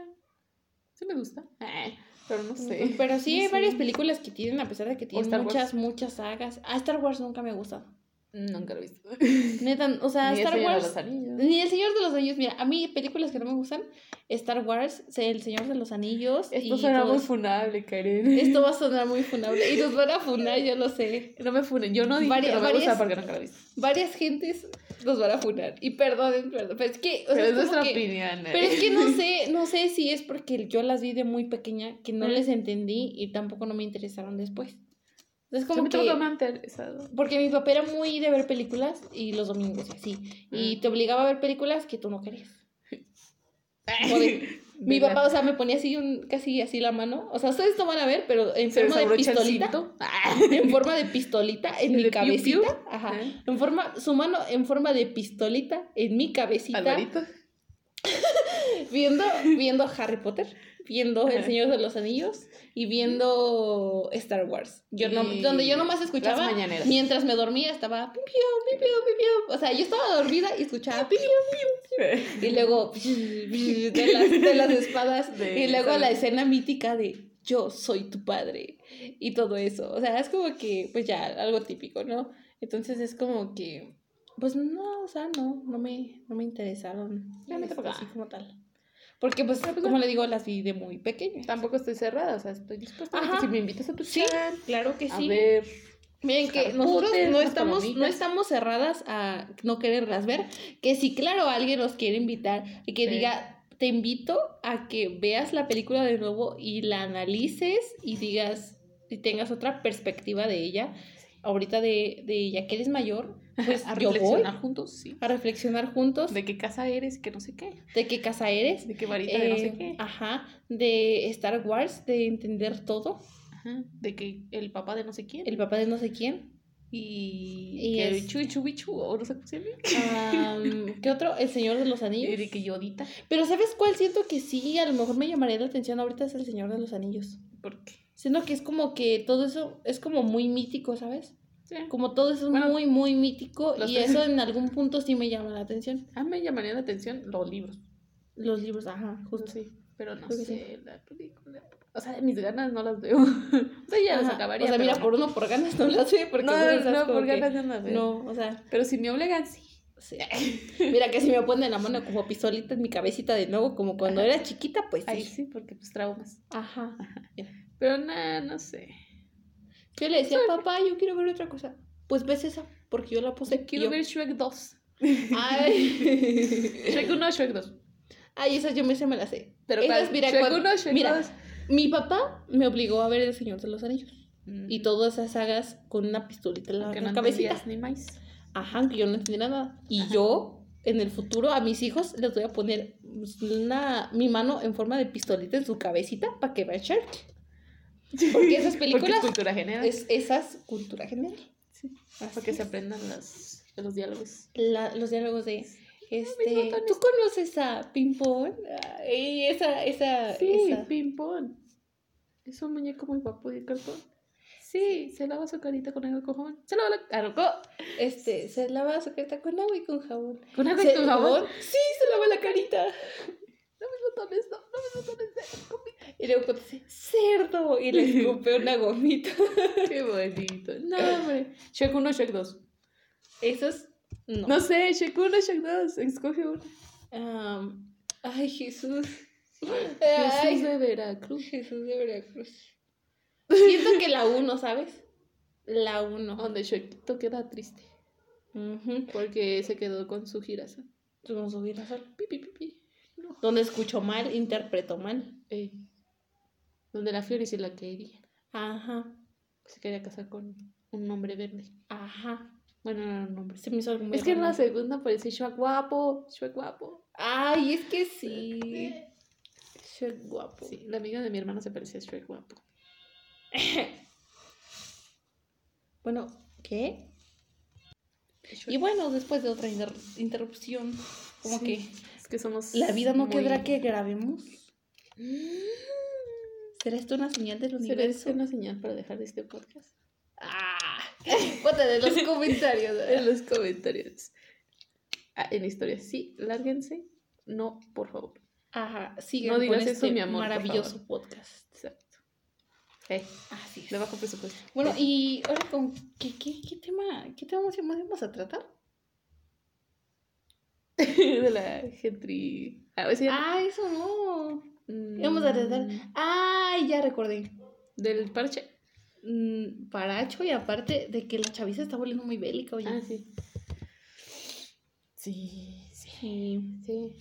sí me gusta. Eh. Pero no sé. Pero sí hay varias películas que tienen, a pesar de que tienen muchas, muchas sagas. Ah, Star Wars nunca me ha gustado. Nunca lo he visto. Neta, o sea, Star Wars. Ni El Señor de los Anillos. Mira, a mí películas que no me gustan, Star Wars, El Señor de los Anillos. Esto suena muy funable, Karen. Esto va a sonar muy funable. Y nos van a funar, yo lo sé. No me funen. Yo no digo que no me gusta porque nunca lo he visto. Varias gentes nos van a funar. Y perdonen, perdón. Pero es que. pero es, nuestra opinión. ¿eh? Pero es que no sé, no sé si es porque yo las vi de muy pequeña que no les entendí y tampoco no me interesaron después. Es como que... Porque mi papá era muy de ver películas y los domingos y así. Y te obligaba a ver películas que tú no querías. mi papá, o sea, me ponía así un, casi así la mano. O sea, ustedes no van a ver, pero en forma de pistolita. en forma de pistolita en mi cabecita. Ajá. En forma, su mano en forma de pistolita en mi cabecita. viendo, viendo Harry Potter viendo El Señor de los Anillos y viendo Star Wars. Yo no, donde yo nomás escuchaba mientras me dormía estaba piu, piu, piu, O sea, yo estaba dormida y escuchaba Y luego de las, de las espadas y luego la escena mítica de yo soy tu padre y todo eso. O sea, es como que pues ya algo típico, ¿no? Entonces es como que pues no, o sea, no, no me, no me interesaron. así como tal. Porque, pues, pues, como le digo, las vi de muy pequeña. Tampoco estoy cerrada, o sea, estoy dispuesta a que si me invitas a tu sí, claro que sí. A ver. Miren que nosotros no estamos, no estamos cerradas a no quererlas ver. Que si, claro, alguien nos quiere invitar y que diga, te invito a que veas la película de nuevo y la analices y digas, y tengas otra perspectiva de ella. Ahorita de, de ya que eres mayor, pues a reflexionar juntos, sí. A reflexionar juntos. De qué casa eres, que no sé qué. De qué casa eres. De qué varita de no sé eh, qué. Ajá. De Star Wars, de entender todo. Ajá. De que el papá de no sé quién. El papá de no sé quién. Y, y que es... Chuy Chubichu, o no sé cómo se llama. ¿Qué otro? El Señor de los Anillos. De que Yodita. Pero ¿sabes cuál? Siento que sí, a lo mejor me llamaría la atención ahorita es el Señor de los Anillos. ¿Por qué? Siento que es como que todo eso es como muy mítico, ¿sabes? Como todo eso es muy, muy mítico y eso en algún punto sí me llama la atención. A mí me llamaría la atención los libros. Los libros, ajá, justo. Sí, pero no sé, la película. O sea, mis ganas no las veo. o sea, ya las acabaría. O sea, mira, por uno por ganas no las veo. Porque no, no, por ganas no las veo. No, o sea. Pero si me obligan, sí. sí. Mira, que si me ponen la mano como pistolita en mi cabecita de nuevo, como cuando era chiquita, pues sí. Ahí sí, porque pues traumas. Ajá. Pero nada, no sé. Yo le decía, papá, yo quiero ver otra cosa. Pues ves esa, porque yo la puse. Quiero ver Shrek 2. Ay. Shrek 1 Shrek 2. Ay, esas yo me, se me las sé. Pero esas, mira, Shrek 1 Shrek mira, 2. Mi papá me obligó a ver El Señor de los Anillos. Y todas esas sagas con una pistolita en la, no cabecita. Ni más. Ajá, que yo no entendía nada. Y yo, en el futuro, a mis hijos les voy a poner una, mi mano en forma de pistolita en su cabecita para que vean Shark. Porque esas películas. es cultura general. Es, esas cultura general. Sí. Para que se aprendan los, los diálogos. los diálogos de. Este, ¿Tú conoces a Pimpón? Y esa, esa, sí, esa. Pimpón. Es un muñeco muy guapo de cartón. Sí, se lava su carita con agua y con jabón. Se lava la carita. Este, se lava su carita con agua y con jabón. ¿Con agua y con jabón? Sí, se lava la carita. No botones, no, no me botones de Y luego dice, cerdo. Y le escupe una gomita. Qué bonito. No, hombre. Shrek 1, Shrek 2. Esos no. No sé, Shrek 1, Shrek 2. Escoge uno. ay, Jesús. Jesús de Veracruz. Jesús de Veracruz. Siento que la 1, ¿sabes? La 1. Donde Shrek queda triste. Porque se quedó con su girasol. Con su girasol. Pi, pi, pi, Donde escuchó mal, interpretó mal. Donde la Fiori se la quería. Ajá. Se quería casar con un hombre verde. Ajá. Bueno, no era un hombre. Se me hizo algo Es que en la segunda aparece Shrek guapo. Shrek guapo. Ay, es que sí. Shrek guapo. Sí, la amiga de mi hermana se parecía a Shrek guapo. bueno, ¿qué? Y bueno, después de otra interrupción, como que... Que somos... La vida no quedará que grabemos. ¿Será esto una señal del universo? ¿Será esto una señal para dejar este podcast? Ah, en los comentarios. en los comentarios. Ah, en historia, sí, lárguense. No, por favor. Ajá, sigan no digas eso, este mi amor, maravilloso podcast. Exacto. Eh, Así es. De bajo presupuesto. Bueno, y ahora con qué, qué, qué tema, qué tema más vamos a tratar? de la gentry. Ah, ah eso no. Vamos a tratar. Ay, ya recordé. Del parche. Mm, paracho y aparte de que la chaviza está volviendo muy bélica, oye. Ah, sí. Sí, sí, sí.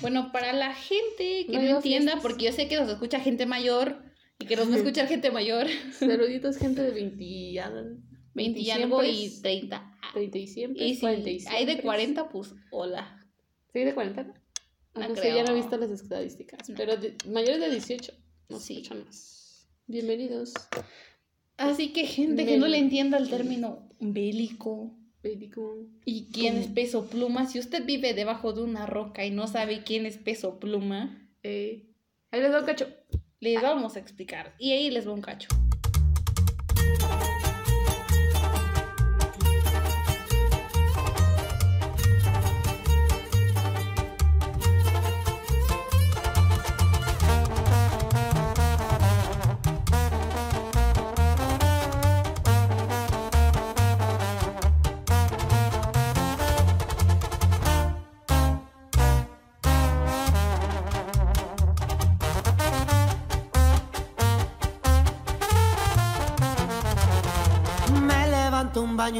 Bueno, para la gente que no, entienda, porque yo sé que nos escucha gente mayor y que nos va a escuchar gente mayor. Saluditos, gente de 20 y, 20 y algo y 30. 30 y siempre. Y si hay de 40, pues hola. ¿Sí, de 40? No, no sé, ya no he visto las estadísticas. Pero mayores de 18 no sí. más. Bienvenidos. Así que gente que no le entienda el término bélico. Bélico. ¿Y quién es peso pluma? Si usted vive debajo de una roca y no sabe quién es peso pluma. Eh, ahí les va un cacho. Les vamos a explicar. Y ahí les va un cacho.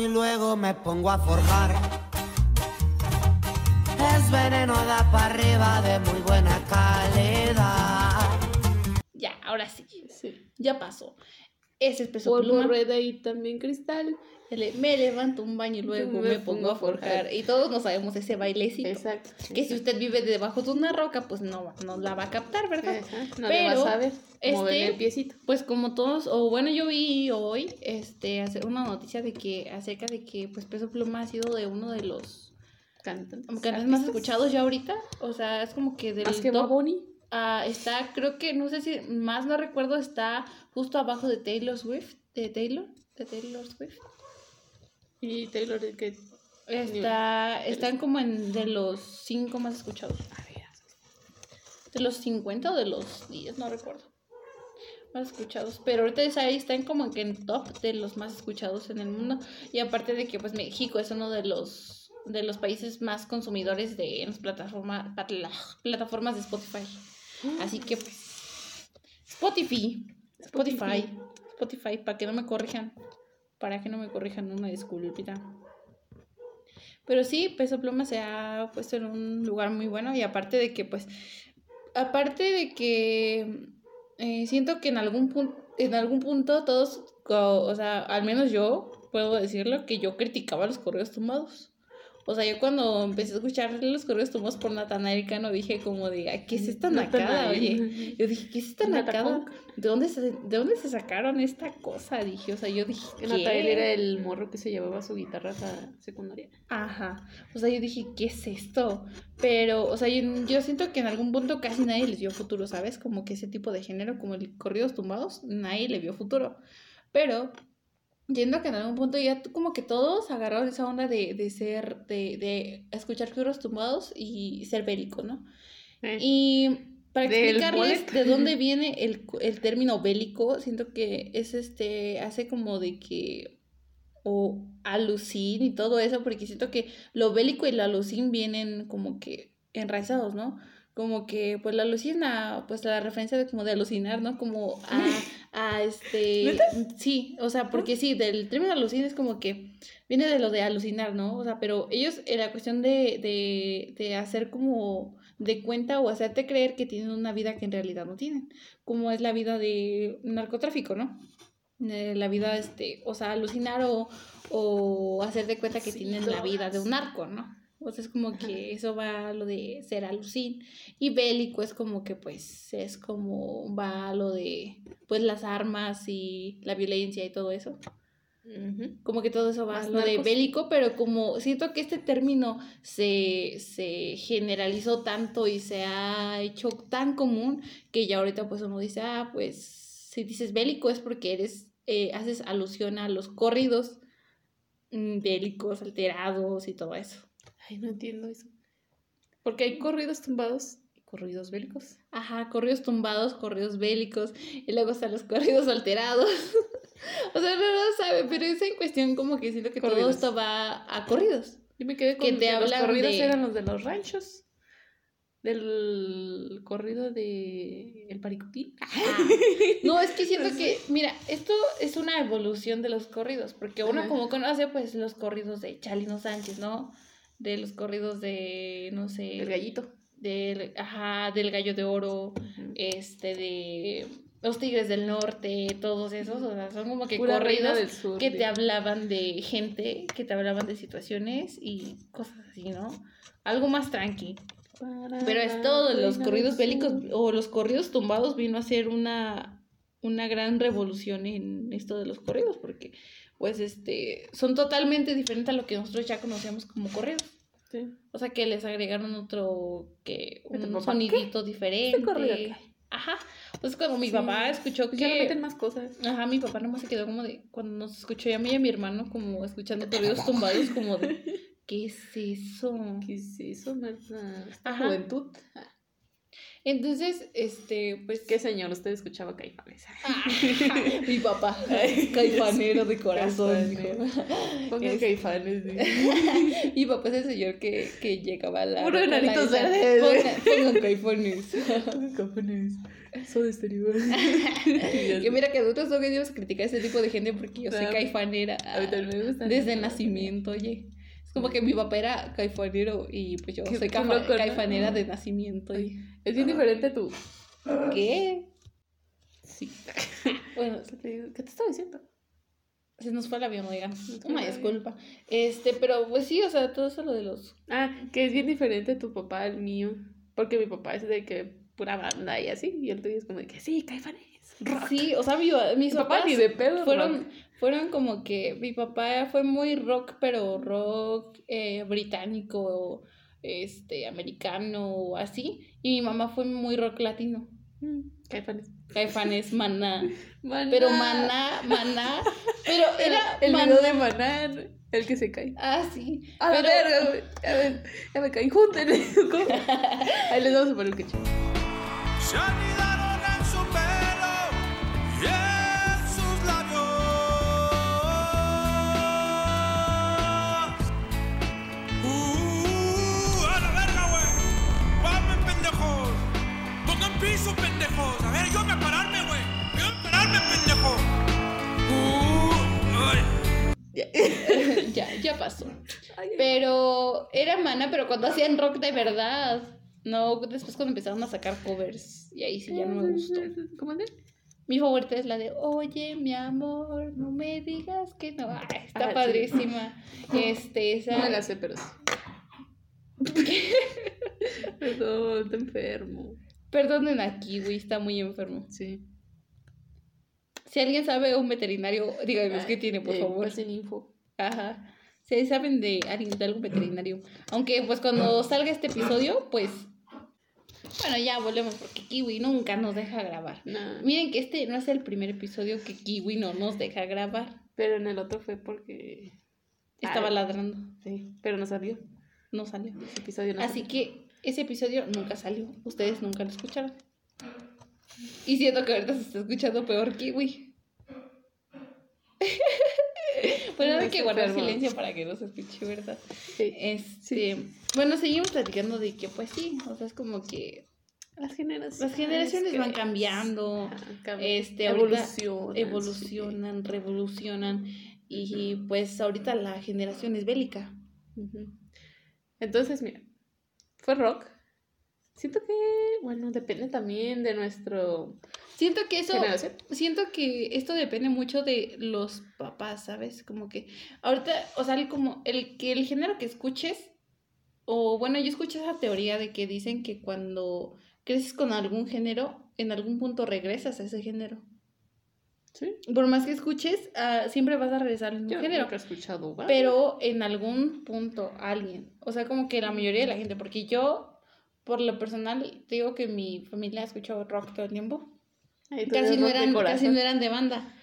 Y luego me pongo a forjar. Es veneno da para arriba de muy buena calidad. Ya, ahora sí. Ya pasó. Ese es peso Polvo, rueda y también cristal. Me levanto un baño y luego me, pongo a forjar. Y todos no sabemos ese bailecito. Exacto. Que si usted vive debajo de una roca, pues no, no la va a captar, ¿verdad? No Pero, va a saber este, el piecito. Pues como todos, o bueno, yo vi hoy este, hacer una noticia de que acerca de que pues Peso Pluma ha sido de uno de los cantantes, cantantes más escuchados ya ahorita. O sea, es como que del ¿Más que top, uh, está, creo que, no sé si más no recuerdo, está justo abajo de Taylor Swift. De Taylor, de Taylor Swift. Y Taylor, que está, están como en de los cinco más escuchados. De los 50 o de los 10, no recuerdo. Más escuchados. Pero ahorita ahí están como que en top de los más escuchados en el mundo. Y aparte de que pues México es uno de los de los países más consumidores de las plataformas plataformas de Spotify. Así que pues Spotify, Spotify, Spotify, para que no me corrijan para que no me corrijan una disculpita. Pero sí, Peso Pluma se ha puesto en un lugar muy bueno y aparte de que, pues, aparte de que eh, siento que en algún, punto en algún punto todos, o sea, al menos yo puedo decirlo, que yo criticaba los correos tumbados. O sea, yo cuando empecé a escuchar los correos tumbados por Natanael Cano dije como de, ¿qué es esta nacada, oye? Yo dije, ¿qué es esta nacada? ¿De dónde, se, ¿De dónde se sacaron esta cosa? Dije, o sea, yo dije, ¿qué? Natanael era el morro que se llevaba su guitarra a secundaria. Ajá. O sea, yo dije, ¿qué es esto? Pero, o sea, yo, yo siento que en algún punto casi nadie les vio futuro, ¿sabes? Como que ese tipo de género, como el corridos tumbados, nadie le vio futuro. Pero yendo que en algún punto ya como que todos agarraron esa onda de, de ser, de, de escuchar figuras tumbados y ser bélico, ¿no? Eh. Y para explicarles de dónde viene el, el, término bélico, siento que es este, hace como de que, o alucin y todo eso, porque siento que lo bélico y la alucin vienen como que enraizados, ¿no? como que pues la alucina, pues la referencia de como de alucinar, ¿no? Como a, a este... Sí, o sea, porque sí, del término alucina es como que viene de lo de alucinar, ¿no? O sea, pero ellos, en la cuestión de, de, de hacer como de cuenta o hacerte creer que tienen una vida que en realidad no tienen, como es la vida de narcotráfico, ¿no? la vida, este, o sea, alucinar o, o hacer de cuenta que tienen la vida de un narco, ¿no? O sea, es como que eso va a lo de ser alucin. Y bélico es como que pues es como va a lo de pues las armas y la violencia y todo eso. Como que todo eso va a lo de bélico, pero como siento que este término se, se generalizó tanto y se ha hecho tan común que ya ahorita pues uno dice, ah, pues si dices bélico es porque eres, eh, haces alusión a los corridos mm, bélicos, alterados y todo eso. Ay, no entiendo eso. Porque hay corridos tumbados y corridos bélicos. Ajá, corridos tumbados, corridos bélicos. Y luego están los corridos alterados. o sea, no lo sabe, pero es en cuestión como que siento que todo esto va a corridos. Yo me quedé con que, te los corridos eran los de los ranchos. Del corrido de El Paricutín. No, es que siento que, mira, esto es una evolución de los corridos, porque uno como conoce pues los corridos de Chalino Sánchez, ¿no? De los corridos de, no sé. El gallito. Del, ajá, del gallo de oro, este, de los tigres del norte, todos esos, o sea, son como que corridos que te hablaban de gente, que te hablaban de situaciones y cosas así, ¿no? Algo más tranqui. Pero es todo, los corridos bélicos o los corridos tumbados vino a ser una, una gran revolución en esto de los corridos, porque pues este, son totalmente diferentes a lo que nosotros ya conocíamos como corridos. Sí. O sea, que les agregaron otro, que, un sonidito diferente. Ajá. Entonces cuando mi papá escuchó que... Ya meten más cosas. Ajá, mi papá nomás se quedó como de... Cuando nos escuchó a mí y a mi hermano como escuchando corridos tumbados como de... ¿Qué es eso? ¿Qué es eso, Marta? juventud. Entonces, este, pues. ¿Qué señor? Usted escuchaba caifanes. Ah, mi papá, caifanero de corazón. Pongan caifanes. mi papá es el señor que, que llegaba a la. Puro enanitos verdes. Pongan caifanes. Caifanes. Soy exterior. que mira que nosotros no queríamos criticar a ese tipo de gente porque yo soy caifanera. A mí también me gusta. Desde nacimiento, oye. Es como que mi papá era caifanero y pues yo soy caifanera de nacimiento. Y... Es bien diferente tú. ¿Qué? Sí. bueno, ¿qué te estaba diciendo? Se nos fue el avión, oiga. Una disculpa. Este, pero pues sí, o sea, todo eso lo de los. Ah, que es bien diferente tu papá al mío. Porque mi papá es de que pura banda y así. Y el tuyo es como de que sí, caifanes. Sí, o sea, mi, mis papás ni de pedo fueron, fueron como que mi papá fue muy rock, pero rock eh, británico este, americano así, y mi mamá fue muy rock latino. Mm, caifanes. Caifanes, maná. Pero maná, maná. Pero era. El, el de maná, el que se cae. Ah, sí. A ver, a ver, ya me caí, júntenle. Ahí les vamos a poner un cacho. Ya, ya pasó. Pero era mana, pero cuando hacían rock de verdad. No, después cuando empezaron a sacar covers. Y ahí sí ya no me gustó. ¿Cómo de? Mi favorita es la de Oye, mi amor, no me digas que no. Ay, está Ah, sí. padrísima. Este, esa. No me la sé, pero sí. Perdón, te enfermo. Perdonen a Kiwi, está muy enfermo. Sí. Si alguien sabe un veterinario, díganos qué tiene, por Eh, favor. pasen info. Ajá. Si saben de alguien de algún veterinario. Aunque pues cuando salga este episodio, pues. Bueno, ya volvemos porque Kiwi nunca nos deja grabar. Nah. Miren que este no es el primer episodio que Kiwi no nos deja grabar. Pero en el otro fue porque. Estaba Ay, ladrando. Sí, pero no salió. No salió. Ese episodio no Así salió. que ese episodio nunca salió. Ustedes nunca lo escucharon. Y siento que ahorita se está escuchando peor Kiwi. bueno, hay que guardar silencio para que no se escuche, ¿verdad? Sí. Este, bueno, seguimos platicando de que pues sí, o sea, es como que Las generaciones. las generaciones que- van cambiando, este, evolucionan. evolucionan, revolucionan y pues ahorita la generación es bélica. Entonces, mira, fue rock. Siento que, bueno, depende también de nuestro Siento que eso generación. siento que esto depende mucho de los papás, ¿sabes? Como que ahorita, o sea, el como el que el género que escuches o bueno, yo escuché esa teoría de que dicen que cuando creces con algún género, en algún punto regresas a ese género. Sí. Por más que escuches, ah, siempre vas a regresar al mismo Yo género. nunca he escuchado banda. Pero en algún punto alguien, o sea, como que la mayoría de la gente, porque yo, por lo personal, te digo que mi familia escuchó rock todo el tiempo. Ay, Casi no, eran, casi no eran de banda.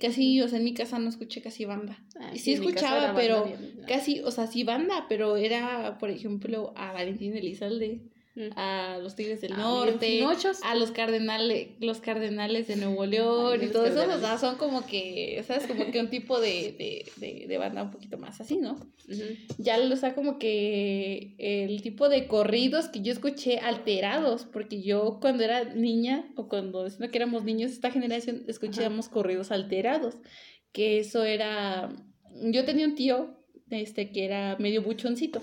Casi, o sea, en mi casa no escuché casi banda. Ah, sí escuchaba, pero bien- Casi, o sea, sí banda, pero era, por ejemplo, a Valentín Elizalde. A los Tigres del Ah, Norte, a los cardenales, los cardenales de Nuevo León Ay, y todo eso, o sea, son como que, ¿sabes? Como que un tipo de, de, de, de banda un poquito más así, ¿no? Ya, o sea, como que el tipo de corridos que yo escuché alterados, porque yo cuando era niña, o cuando decimos que éramos niños, esta generación, escuchábamos corridos alterados, que eso era, yo tenía un tío, este, que era medio buchoncito,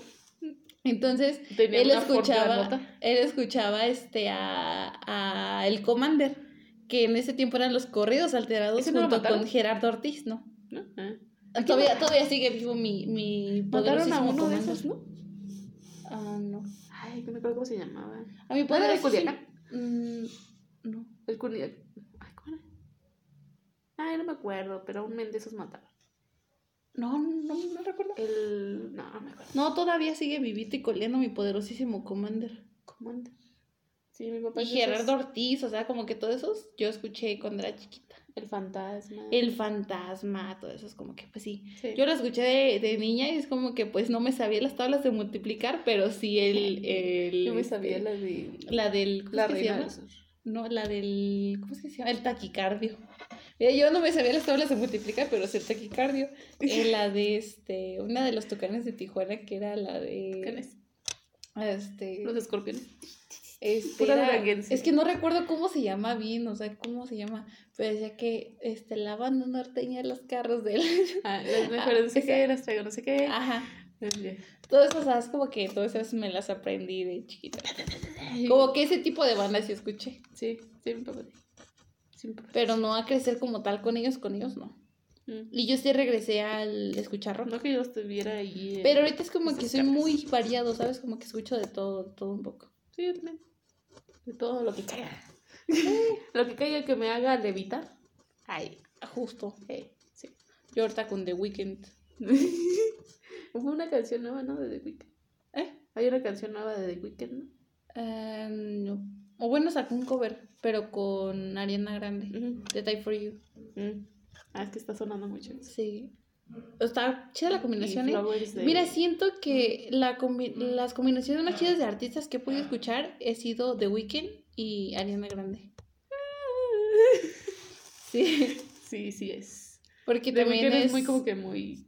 entonces, Tenía él escuchaba, él escuchaba este a, a El Commander, que en ese tiempo eran los corridos alterados ¿Ese no junto con? Gerardo Ortiz, ¿no? ¿no? Ah. Todavía, todavía sigue vivo mi, mi Mataron a uno de Commander. esos, ¿no? Ah, no. Ay, no me acuerdo cómo se llamaba. A mi ¿No era de Culiacán? Mm, no. El Culiacán. Ay, ¿cómo era? Ay, no me acuerdo, pero un men de esos mataron. No, no, no recuerdo. El. No, no me acuerdo. No, todavía sigue vivito y coleando mi poderosísimo Commander. ¿Cómo anda? Sí, mi papá Y esos- Gerardo Ortiz, o sea, como que todos esos yo escuché cuando era chiquita. El fantasma. El fantasma, todo eso es como que, pues sí. Sí. Yo lo escuché de, de niña y es como que, pues no me sabía las tablas de multiplicar, pero sí el. el Yo me sabía este, la de. La del. ¿Cómo La es que se reina llama? del sur. No, la del. ¿Cómo es que se llama? El taquicardio. Yo no me sabía las tablas de multiplicar, pero el taquicardio. Eh, la de este. Una de los tucanes de Tijuana, que era la de. ¿Quiénes? Este. Los escorpiones. este era- es que no recuerdo cómo se llama bien, o sea, cómo se llama. Pero decía que este, la banda norteña de los carros de él. Ah, las mejores, no sé esa- qué, las traigo, no sé qué. Ajá. Ya. Todo eso, o sea, es como que todas esas me las aprendí de chiquita. Como que ese tipo de bandas sí escuché. Sí, sí, mi papá. Pero no a crecer como tal con ellos, con ellos no. Mm. Y yo sí regresé al escuchar rock. No que yo estuviera ahí. Pero ahorita es como que soy muy variado, ¿sabes? Como que escucho de todo, de todo un poco. Sí, yo también. De todo lo que caiga. lo que caiga que me haga levitar. Ay, Justo. hey, sí. Yo ahorita con The Weeknd. Hubo una canción nueva, ¿no? De The Weeknd. ¿Eh? Hay una canción nueva de The Weeknd, ¿no? Ah, no. O bueno, sacó un cover, pero con Ariana Grande. Ujú. The Die For You. Mm. Ah, es que está sonando mucho. Sí. Está chida la combinación, ¿eh? De- Mira, siento que la combi- las combinaciones más chidas de artistas que he podido escuchar he sido The Weeknd y Ariana Grande. Sí, Sí, sí es. porque The también Weeknd es... es muy como que muy...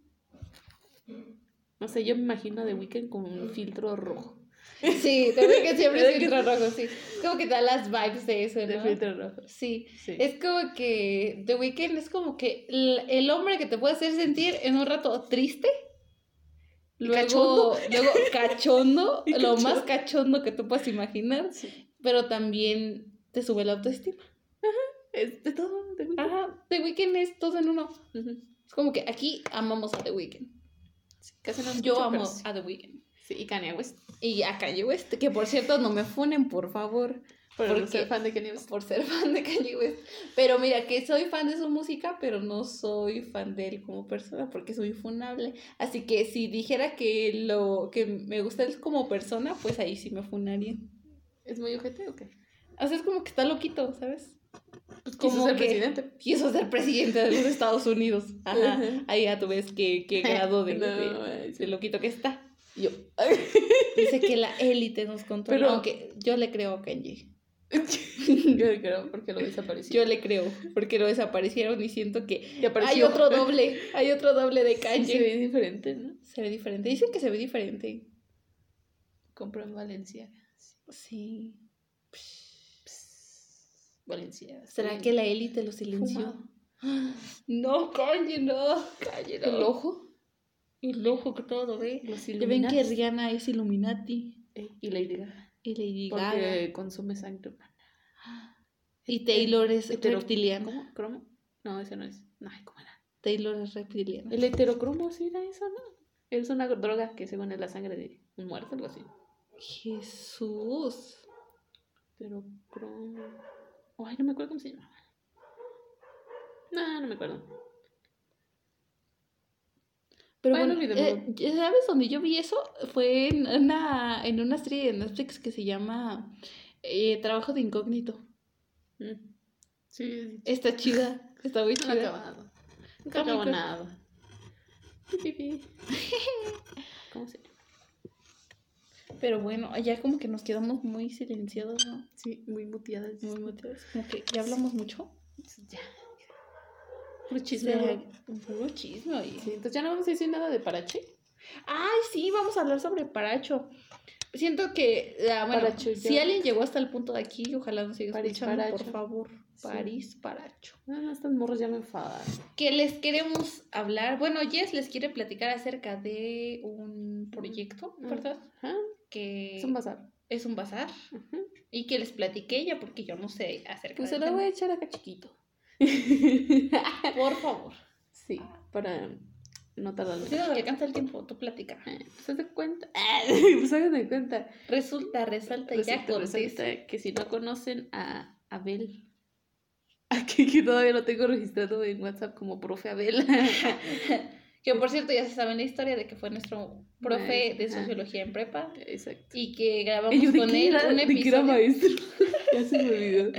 No sé, yo me imagino The Weeknd con un filtro rojo. Sí, The Weeknd siempre The es filtro rojo, sí. Como que da las vibes de eso, De ¿no? filtro rojo. Sí. Sí. Es como que The Weeknd es como que el, el hombre que te puede hacer sentir en un rato triste Luego, ¿Cachondo? luego cachondo, lo más cachondo. que tú puedas imaginar, Sí. pero también te sube la autoestima. Es de todo, de Weeknd. Ajá, The Weeknd es todo en uno. Es como que aquí amamos a The Weeknd. Sí, casi no Yo amo sí. a The Weeknd. Sí, y Kanye West. Y a Kanye West, que por cierto no me funen, por favor, Por Porque- ser fan de Kanye West. por ser fan de Kanye West. Pero mira, que soy fan de su música, pero no soy fan de él como persona, porque soy funable. Así que si dijera que lo que me gusta él como persona, pues ahí sí me funarían. ¿Es muy ojete o qué? O sea, es como que está loquito, ¿sabes? Pues como ser que- presidente. Quiso ser presidente de los Estados Unidos. Ajá. Ahí ya tú ves qué, qué grado de, No, de- ay, sí. de loquito que está. Yo. Dice que la élite nos controla. Pero- Aunque yo le creo a Kanye. Yo creo porque lo desapareció. Yo le creo, porque lo desaparecieron y siento que hay otro doble, hay otro doble de Sí, Kanye. se ve diferente, ¿no? Se ve diferente. Dicen que se ve diferente. Compró en Valencia. Sí. Valencia. ¿Será que la élite lo silenció? No, Kanye, no. Kanye, no. El ojo? El ojo que todo ve. Los Ya ven que. Rihanna es Illuminati. Eh, Y Lady Gaga. Y Lady Gaga. Porque consume sangre humana. Y Taylor es Hetero- reptiliano. ¿Cómo? ¿Cromo? No, ese no es. Ay, ¿cómo era? Taylor es reptiliano. El heterocromo, sí era eso, ¿no? Es una droga que según es la sangre de un muerto, algo así. Jesús. Heterocromo. Ay, no me acuerdo cómo se llama. No, no me acuerdo. Pero Bueno, eh, ¿sabes dónde yo vi eso? Fue en una, en una serie de Netflix que se llama eh, Trabajo de Incógnito. Mm. Sí, Está chida, está muy chida. acabado. Nunca cool. nada. ¿Cómo se llama? Pero bueno, ya como que nos quedamos muy silenciados, ¿no? Sí, muy muteadas. Muy motivados. Como que ya hablamos mucho. Ya. Puro chisme. Puro chisme, oye. Sí, entonces ya no vamos a decir nada de Parache. Ay, sí, vamos a hablar sobre Paracho. Siento que, ah, bueno, Paracho, si yo- alguien llegó hasta el punto de aquí, ojalá nos siga París, escuchando, por Paracho. favor. Sí. París, Paracho. No, estas morras ya me enfadan. que les queremos hablar. Bueno, Jess les quiere platicar acerca de un proyecto, Ah, ¿verdad? Ajá, Que es un bazar. es un bazar y que les platique ella porque yo no sé acerca Pues se lo voy a echar acá chiquito. Por favor. sí, para no tardar Si no alcanza el tiempo, tú platica. Eh, Pues haz de cuenta. pues hagan de cuenta. Resulta, resalta y ya Resulta, que si no conocen a Abel, aquí que todavía lo tengo registrado en WhatsApp como profe Abel. Que por cierto ya se sabe la historia de que fue nuestro profe de sociología en prepa Exacto. y que grabamos Y yo, ¿de con él un ¿De qué era episodio. maestro? ya se me olvidó.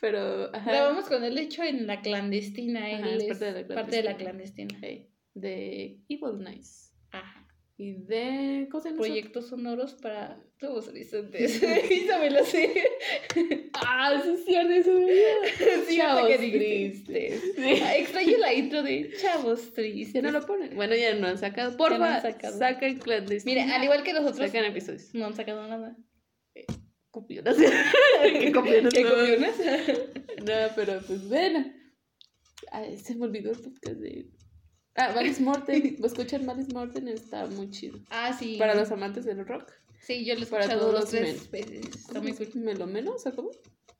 Pero, ajá. Grabamos con él, de hecho, en la clandestina. Él Ajá, es es parte de la parte de la clandestina. clandestina. de Evil Nice. Ajá. Y de. ¿Cómo se llama? eso? Proyectos sonoros para todos Vicentes. Isabel sé. Ah, sí, es cierto, eso me. Sí, Chavos que tristes. Ah, Extraño la intro de Chavos Tristes. Ya no lo ponen. Bueno, ya no han sacado. No Porfa, han sacado. sacan clandestina. Mira, al igual que nosotros, Sacan episodios. no han sacado nada. Copionas. ¿Qué copionas? ¿Qué copionas? No, pero pues bueno. Ay, se me olvidó el podcast de. Ah, Valis Morten. Escuchan Valis Morten, está muy chido. Ah, sí. Para los amantes del rock. Sí, yo lo he para escuchado todos dos los tres veces. Está muy cool. ¿Melomenos o cómo?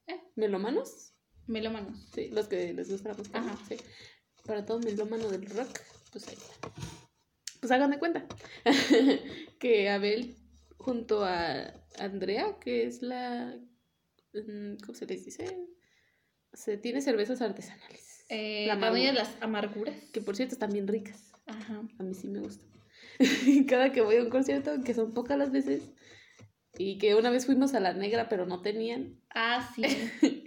¿Eh? ¿Melomanos? Melómanos. Sí, los que les gusta la música. Ajá. Sí. Para todo melómano del rock, pues ahí está. Pues hagan de cuenta que Abel, junto a Andrea, que es la. mm, ¿Cómo se les dice? Se tiene cervezas artesanales. Eh, La dueña de amargura. las amarguras. Que por cierto están bien ricas. Ajá. A mí sí me gustan. Cada que voy a un concierto, que son pocas las veces, y que una vez fuimos a la negra, pero no tenían. Ah, sí.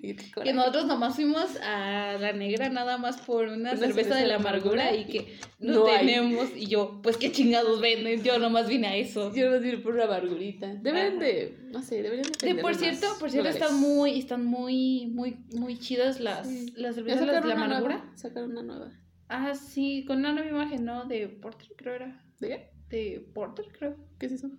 Que nosotros nomás fuimos a la negra nada más por una, Una cerveza, cerveza de la amargura amargura y que no, no hay. tenemos. Y yo, pues qué chingados venden. Yo nomás vine a eso. Yo no ir por una amargurita. Ajá. de, no sé, deberían de De, por cierto, por cierto, lugares. están muy, están muy, muy, muy chidas las, Sí. las cervezas de la amargura. nueva. Sacaron una nueva. Ah, sí, con una nueva imagen, ¿no? De Porter, creo era. ¿De qué? De Porter, creo. ¿Qué es eso?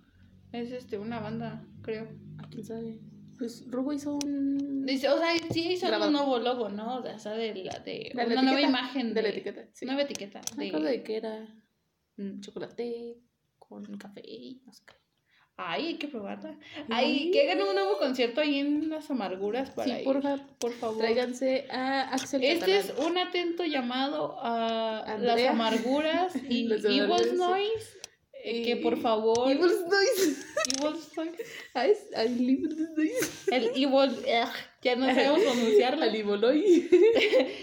Es este, una banda, creo. ¿A quién sabe? Pues Rubo hizo un... Dice, o sea, sí hizo Grabado. un nuevo logo, ¿no? O sea, de la de De la una nueva imagen de la etiqueta, sí. Nueva etiqueta. Me de- acuerdo de que era mm, chocolate con café y no sé qué. Ay, hay que probarla. Ay, que hagan un nuevo concierto ahí en las amarguras para sí, por, por favor. Tráiganse a Axel Este es un atento llamado a las amarguras y Evil Noise. Eh, que por favor. Evil Noise. Evil Noise. Evil Noise. El Evil. ya no sabemos pronunciarlo. El Evil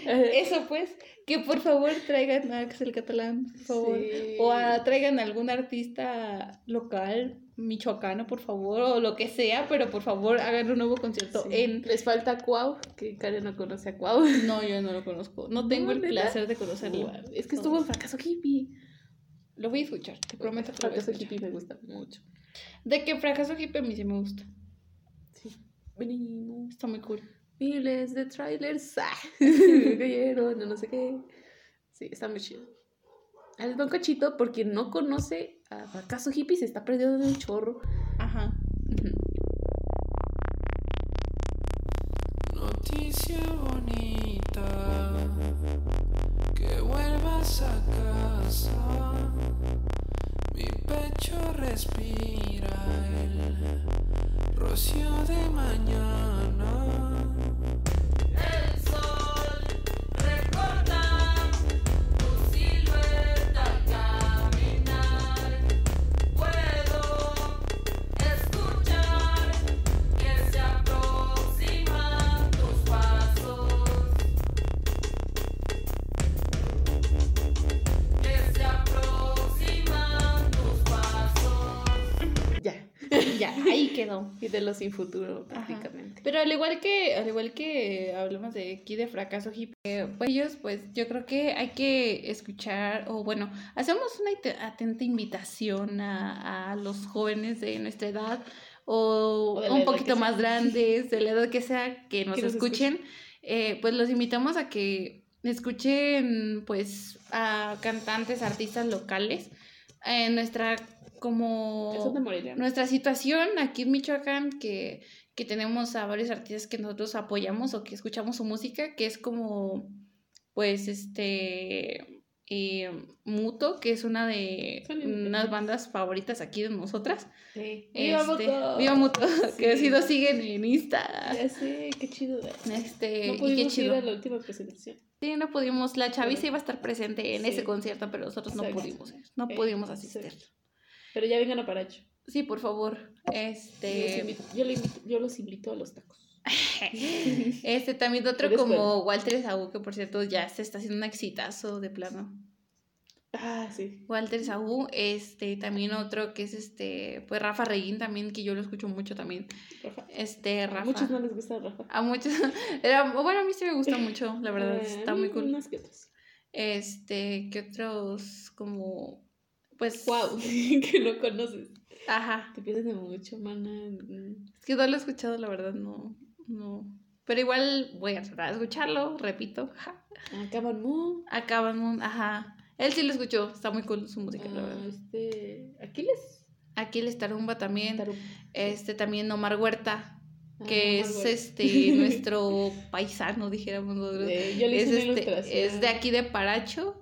Eso pues que por favor traigan a Axel Catalán, por favor. O a, traigan a algún artista local, michoacano, por favor, o lo que sea, pero por favor hagan un nuevo concierto en... Les falta Cuau, que Karen no conoce a Cuau. No, yo no lo conozco. No tengo el placer de conocerlo. Es que estuvo en Fracaso Hippie. Lo voy a escuchar, te prometo que Fracaso Hippie me gusta mucho. De que Fracaso Hippie a mí sí me gusta. Sí. Venimos. Está muy cool miles de trailers no, no sé qué. Sí, está muy chido. El Don Cachito, porque no conoce a Fracaso Hippie, se está perdiendo de un chorro. Ajá. Noticia bonita, que vuelvas a casa. Mi pecho respira el rocío de mañana. Y de los sin futuro, prácticamente. Pero al igual que, al igual que hablamos de aquí de fracaso hippie, eh, pues ellos, pues yo creo que hay que escuchar, o bueno, hacemos una atenta invitación a, a los jóvenes de nuestra edad, o, un poquito más grandes, de la edad que sea, que nos, escuchen, eh, pues los invitamos a que escuchen pues a cantantes, artistas locales. En nuestra como nuestra situación aquí en Michoacán, que, que tenemos a varios artistas que nosotros apoyamos o que escuchamos su música, que es como, pues, este, eh, Muto, que es una de unas bandas favoritas aquí de nosotras. Sí. ¡Viva este, Muto! ¡Viva Muto! Que así lo siguen en Insta. Ya sé, qué chido. Este, no pudimos y qué chido. ir a la última presentación. Sí, no pudimos. La chaviza iba a estar presente en ese concierto, pero nosotros no pudimos. No pudimos asistir. Pero ya vengan a Paracho. Sí, por favor. Este. Yo los invito, yo, los invito a los tacos. este también otro como Walter Saúl, que por cierto ya se está haciendo un exitazo de plano. Ah, sí. Walter Saúl, este, también otro que es este, pues Rafa Reguín también, que yo lo escucho mucho también. Rafa. Este, Rafa. A muchos no les gusta Rafa. A muchos, era, bueno, a mí sí me gusta mucho, la verdad, eh, está muy cool. Unas que otros. Este, que otros como pues. Wow, que no conoces. Ajá. Te pierdes de mucho, mana. Es que no lo he escuchado, la verdad, no. No. Pero igual voy a tratar de escucharlo, repito. Acaban Moon. Acaban Moon, ajá. Él sí lo escuchó, está muy cool su música, la ah, verdad. Este. Aquiles. Aquiles Tarumba también. Este también Omar Huerta. Ah, que es este nuestro paisano, dijéramos. Eh, yo le hice es, este, es de aquí de Paracho.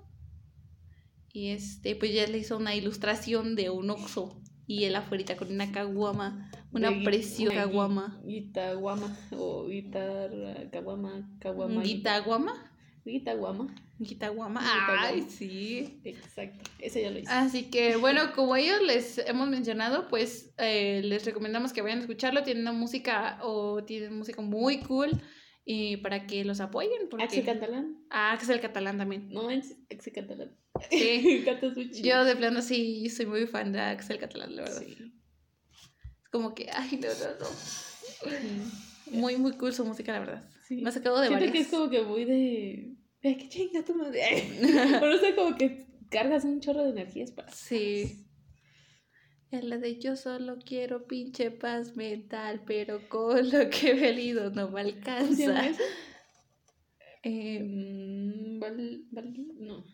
Y este, pues ya le hizo una ilustración de un oxo y él afuera con una caguama, una preciosa caguama. Guitaguama o guitarra, caguama, caguama. ¿Guitaguama? Guitaguama. Guitaguama. Ay, sí. Exacto. Ese ya lo hice. Así que, bueno, como ellos les hemos mencionado, pues eh, les recomendamos que vayan a escucharlo. Tienen una música o tienen música muy cool y para que los apoyen. Porque... Axel Catalán. Ah, Axel Catalán también. No, Axel Catalán. Sí. Yo de plano sí soy muy fan de Axel Catalán, la verdad. Sí. Es como que, ay, no, no, no. Muy, muy cool su música, la verdad. Sí. Me ha sacado de Siento que es como que muy de... qué chinga tu madre. Pero o sea, como que cargas un chorro de energías para... Sí. En la de yo solo quiero pinche paz mental, pero con lo que he venido no me alcanza. Eh, val, val, no.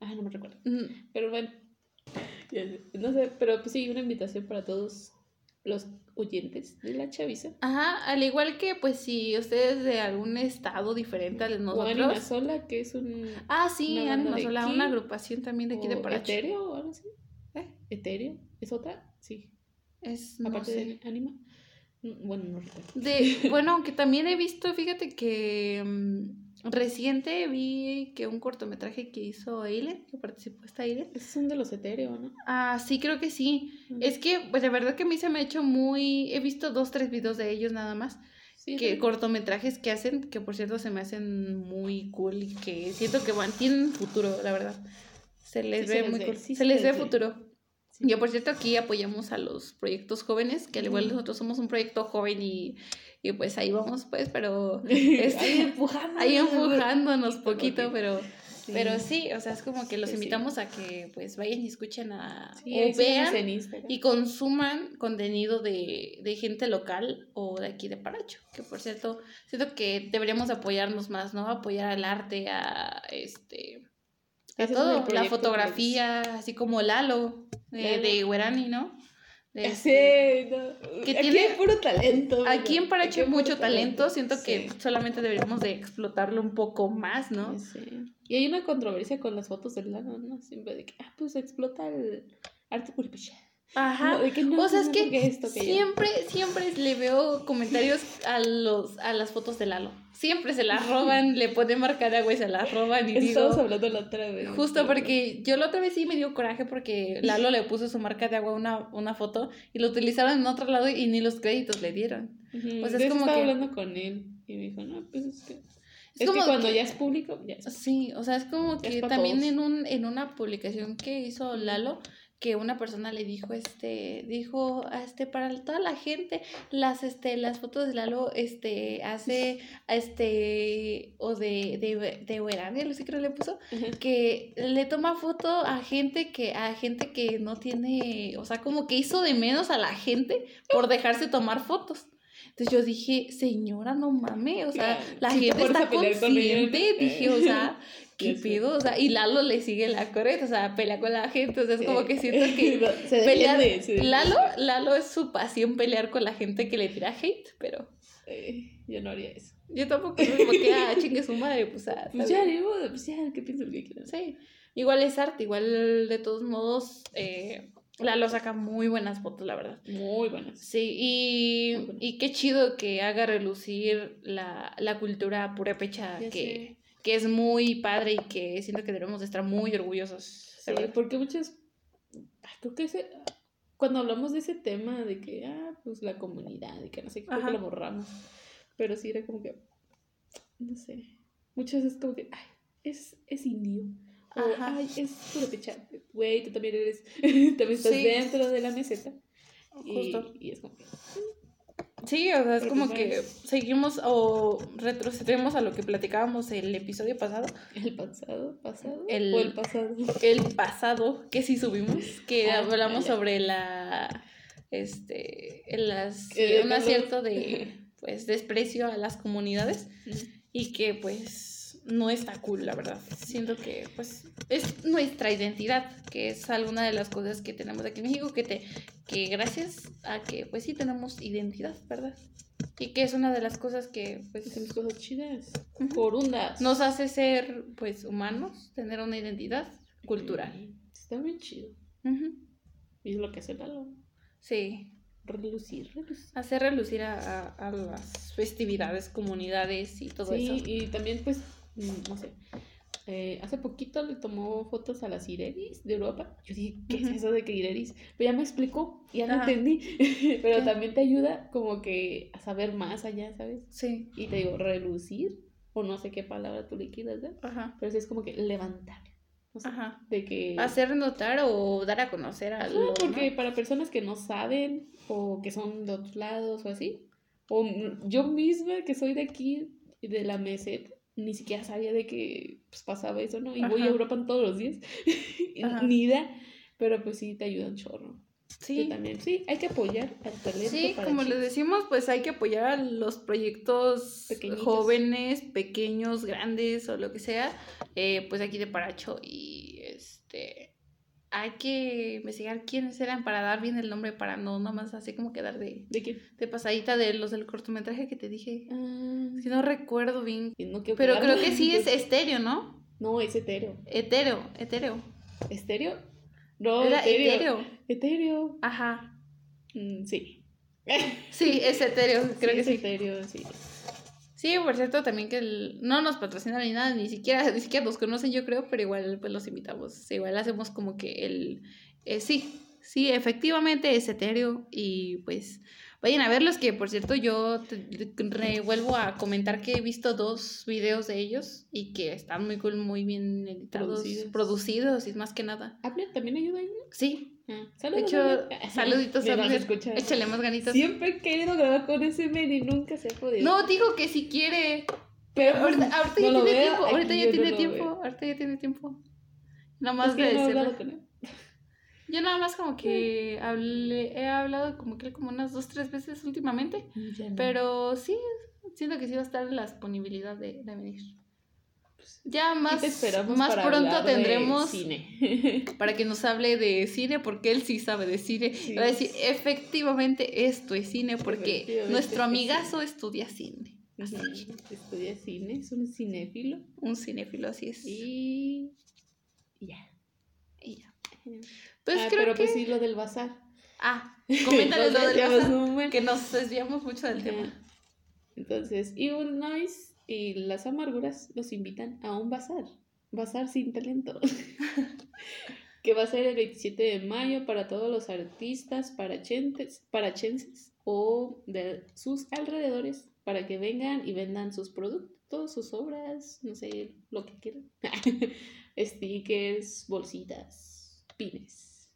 Ah, no me recuerdo. Mm. Pero bueno. No sé, pero pues sí, una invitación para todos los oyentes de la chaviza. Ajá, al igual que pues si ustedes de algún estado diferente a nosotros. O Sola, que es un... Ah, sí, Anima Sola, una agrupación también de aquí de Paracho. ¿Etéreo o algo así? ¿Eh? ¿Etéreo? ¿Es otra? Sí. Es, Aparte de anima. Mm, bueno, no recuerdo. De, bueno, aunque también he visto, fíjate que mm, reciente vi que un cortometraje que hizo Aileen, que participó esta Aileen. Es un de los etéreos, ¿no? Ah, sí, creo que sí. Es que, pues de verdad que a mí se me ha hecho muy... He visto dos, tres videos de ellos nada más. que cortometrajes que hacen, que por cierto se me hacen muy cool y que siento que van, tienen futuro, la verdad. Se les ve muy cool. se les ve futuro. Yo, por cierto, aquí apoyamos a los proyectos jóvenes, que al igual nosotros somos un proyecto joven y, y pues ahí vamos, pues, pero... Este, ahí empujándonos. Ahí empujándonos poquito, pero... Sí. Pero sí, o sea, es como que los invitamos a que pues vayan y escuchen a... o vean y consuman contenido de, de gente local o de aquí de Paracho. Que por cierto, siento que deberíamos apoyarnos más, ¿no? Apoyar al arte, a este a todo, la fotografía, así como Lalo, eh, de Guerani, ¿no? Este, sí, no. que aquí tiene, hay puro talento. Aquí en Paracho hay mucho talento, siento que solamente deberíamos de explotarlo un poco más, ¿no? Sí. Y hay una controversia con las fotos del Lalo, ¿no? Siempre de que, ah, pues explota el arte puripiche. Ajá. o sea, es que, siempre, siempre le veo comentarios a los a las fotos de Lalo. Siempre se las roban, le ponen marcar agua y se las roban. Y Estamos hablando la otra vez. Justo porque yo la otra vez sí me dio coraje porque Lalo le puso su marca de agua una, una foto y lo utilizaron en otro lado y ni los créditos le dieron. Pues es como estaba hablando con él y me dijo, no, pues es que... Es, que cuando ya es público, ya es Sí, o sea, es como que también en, un, en una publicación que hizo Lalo, que una persona le dijo, este, dijo, este, para toda la gente, las, este, las fotos de Lalo, este, hace, este, o de, de, de no sé qué le puso, que le toma foto a gente que, a gente que no tiene, o sea, como que hizo de menos a la gente por dejarse tomar fotos. Entonces yo dije, señora, no mames, o sea, la gente está consciente, dije, o sea, ¿qué pido? O sea, y Lalo le sigue la correcta, o sea, pelea con la gente, o sea, es como que siento que pelear, Lalo, Lalo es su pasión pelear con la gente que le tira hate, pero... Eh, yo no haría eso. Yo tampoco, porque, ah, chingue su madre, pues, ah, pues ya, pues ya, ¿qué pienso que quiero? Sí, igual es arte, igual de todos modos, eh, Lalo saca muy buenas fotos, la verdad. Muy buenas. Sí, y, y qué chido que haga relucir la, la cultura purépecha que, que es muy padre y que siento que debemos de estar muy orgullosos. Sí, porque muchas, creo que ese, cuando hablamos de ese tema de que, ah, pues la comunidad y que no sé qué, lo borramos. Pero sí era como que, no sé, muchas veces como que, ay, es, es indio ay, es puro pechante. Güey, tú también eres, también estás dentro de la meseta. Justo. Y, es como que... Sí, o sea, es como que seguimos o retrocedemos a lo que platicábamos el episodio pasado. ¿El pasado? ¿Pasado? El, ¿O el pasado? El pasado, que sí subimos, que ah, hablamos sobre la, este, las, un acierto de, pues, desprecio a las comunidades y que, pues, no está cool, la verdad. Siento que, pues, es nuestra identidad, que es alguna de las cosas que tenemos aquí en México, que, te, que gracias a que, pues sí, tenemos identidad, ¿verdad? Y que es una de las cosas que, pues... Hacemos cosas chidas, por undas. Nos hace ser, pues, humanos, tener una identidad cultural. Está bien chido. Y es lo que hace Lalo. Sí. Relucir, relucir. Hacer relucir a, a, las festividades, comunidades y todo eso. Sí, y también, pues, no sé. Eh, hace poquito le tomó fotos a las Ireris de Europa. Yo dije, ¿qué es eso de que Ireris? Pero ya me explicó, ya lo entendí. Pero también te ayuda como que a saber más allá, ¿sabes? Sí. Y te digo, relucir, o no sé qué palabra tú le quieras dar. Ajá. Pero sí es como que levantar. Ajá. De que... Hacer notar o dar a conocer algo. porque para personas que no saben o que son de otros lados o así, o yo misma que soy de aquí, de la meseta, ni siquiera sabía de que pues, pasaba eso, ¿no? Y voy a Europa todos los días, ni idea, pero pues sí te ayuda un chorro. Sí. también, sí, hay que apoyar al talento. Sí, como les decimos, pues hay que apoyar a los proyectos jóvenes, pequeños, grandes o lo que sea, eh, pues aquí de Paracho y este hay que investigar quiénes eran para dar bien el nombre, para no nomás así como quedar de... ¿De qué? De pasadita de los del cortometraje que te dije. Ah. Si no recuerdo bien. No Pero creo que sí es estéreo, ¿no? No, es etéreo. Etéreo, etéreo. ¿Estéreo? No, Era etéreo. etéreo. Ajá. Mm, sí. Sí, es etéreo, creo que es sí. etéreo, sí. Sí, por cierto, también que el- no nos patrocinan ni nada, ni siquiera, ni siquiera nos conocen, yo creo, pero igual pues los invitamos. Igual hacemos como que el eh, sí, sí, efectivamente es etéreo. Y pues vayan a verlos, que por cierto, yo te- te- vuelvo a comentar que he visto dos videos de ellos y que están muy cool, muy bien editados, Producidos. producidos, y más que nada. También ayuda. Sí, saludos. hecho, saluditos Abner. escuchar. Échale más ganitas. Siempre he querido grabar con ese men y nunca se ha podido. No, digo que si quiere. pero Ahorita, ahorita no ya tiene veo, tiempo, ahorita ya no tiene tiempo, veo. ahorita ya tiene tiempo. Nada más Es que de no con él. Yo nada más como que hablé, he hablado como que como unas dos, tres veces últimamente, pero sí, siento que sí va a estar en la disponibilidad de, de venir. Ya Aquí más, te esperamos más pronto de tendremos cine. para que nos hable de cine, porque él sí sabe de cine. Sí. Va a decir, efectivamente esto es cine, porque nuestro es amigazo estudia cine. Estudia cine, es un cinéfilo. Un cinéfilo, así es. Y. y ya. Y ya. Pues ah, creo pero que... pues sí, lo del bazar. Ah, coméntales lo del un buen. que nos desviamos mucho del tema. Entonces, Evil Noise y las amarguras los invitan a un bazar. Bazar sin talento. que va a ser el 27 de mayo para todos los artistas parachentes, parachenses o de sus alrededores para que vengan y vendan sus productos, sus obras, no sé, lo que quieran. Stickers, bolsitas, pines,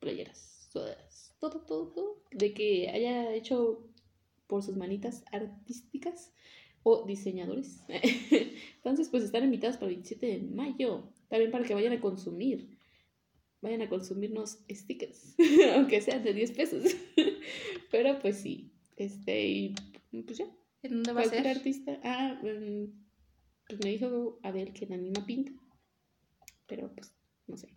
playeras, sudaderas, todo, todo, todo. De que haya hecho por sus manitas artísticas o diseñadores. Entonces, pues están invitados para el 27 de mayo. También para que vayan a consumir. Vayan a consumirnos stickers, aunque sean de 10 pesos. Pero pues sí. Este, y pues ya. ¿En dónde va a ser? artista. Ah, mm, pues me dijo a ver que en Anima pinta. Pero pues, no sé.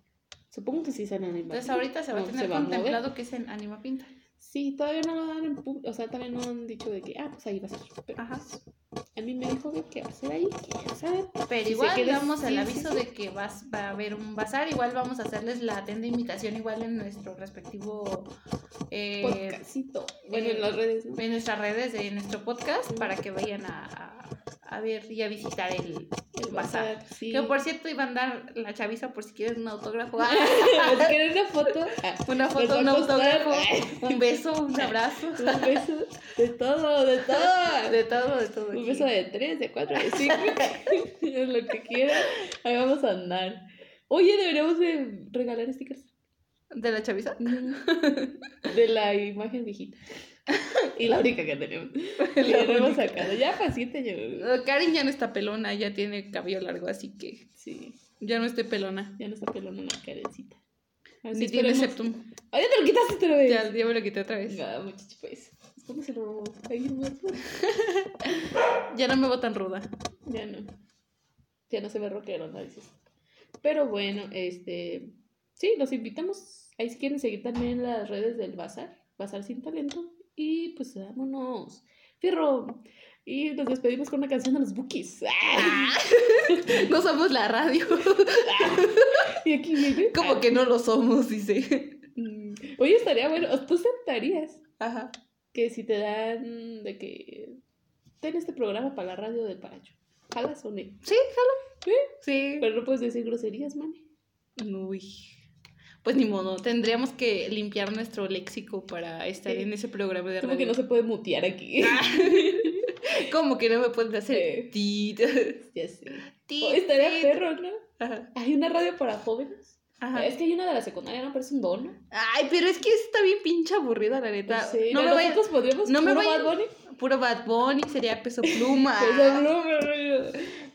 Supongo que sí se en Anima Entonces ahorita se va a tener contemplado que es en Anima Pinta. Sí, todavía no lo dan en público, o sea, todavía no han dicho de que, ah, pues ahí va a ser. Pero Ajá. pues, a mí me dijo de que va a ser ahí, que. Pero Si igual damos sí, el aviso sí. de que vas, va a haber un bazar. Igual vamos a hacerles la atenta invitación igual en nuestro respectivo... eh, Podcastito. Bueno, eh, en las redes, ¿no? en nuestras redes de nuestro podcast para que vayan a, a- a ver y a visitar el, el bazar. Sí. Que por cierto iban a dar la chaviza por si quieren un autógrafo. Si quieren una foto, Una foto, un autógrafo, un beso, un abrazo. un beso, de todo, de todo. De todo, de todo. Un beso de tres, de cuatro, de cinco, lo que quieran. Ahí vamos a andar. Oye, deberíamos de regalar stickers. ¿De la chaviza? De la imagen viejita. Y la única que tenemos. La hemos sacado. Ya paciente yo. Karin ya no está pelona, ya tiene cabello largo, así que Sí, ya no estoy pelona. ya nos está pelando una carecita. Así Ni tiene septum. ¡Ay, ya te lo quitaste otra vez! Ya, ya me lo quité otra vez. Venga, muchacho, pues. ¿Cómo se lo? Ya no me veo tan ruda. Ya no. Ya no se ve rockero, ¿no? Dices. Pero bueno, este. Sí, los invitamos. Ahí si quieren seguir también las redes del Bazar. Bazar sin talento. Y pues vámonos. Fierro. Y nos despedimos con una canción de los Bookies. No somos la radio. Y aquí viene. Como que no lo somos, dice. Mm, Oye, estaría bueno. ¿Tú aceptarías Ajá. que si te dan de que. Ten este programa para la radio del Paracho? ¿Jalas o no? Sí, jalo. Sí. Pero no puedes decir groserías, man. Uy. Pues ni modo, tendríamos que limpiar nuestro léxico para estar Sí. en ese programa de Como que radio. no se puede mutear aquí. Como que no me pueden hacer Sí. ya sé. Oh, estaría perro, ¿no? Ajá. Hay una radio para jóvenes. Ajá. Es que hay una de la secundaria, ¿no? Pero es un don. ¿no? Ay, pero es que está bien pinche aburrida, la neta. Sí, no me nosotros podríamos no me puro vayan- Bad Bunny. Puro Bad Bunny, sería peso pluma. No, no.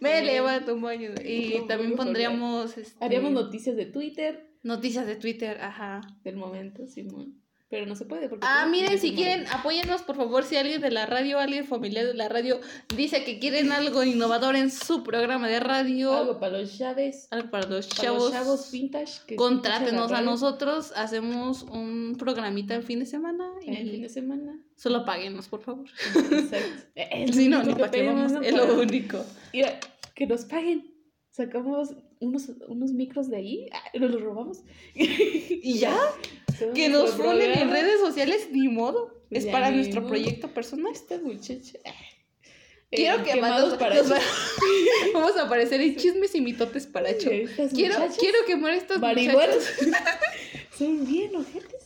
Me Sí. levanto un baño. Y también pondríamos. este, Haríamos noticias de Twitter noticias de Twitter, ajá. del momento, Simón. Pero no se puede porque... Ah, miren, si quieren, apóyennos por favor. Si alguien de la radio, alguien familiar de la radio dice que quieren algo innovador en su programa de radio, Algo para los chaves. algo para los Para chavos, los chavos vintage. que contrátenos a nosotros. Hacemos un programita el fin de semana En el fin y de semana. solo páguenos, por favor. Exacto. Es Si no, ni que para vamos. ¿no? Es Para- lo único. Mira, que nos paguen. sacamos unos, unos micros de ahí, ah, nos los robamos. ¿Y ya? que nos ponen en redes sociales, ni modo. Es para nuestro proyecto personal. Esta muchacha. Quiero que quemarlos para Vamos a aparecer en chismes y mitotes para hecho. Quiero, quiero quemar estos marihuanas. Son bien ojetes.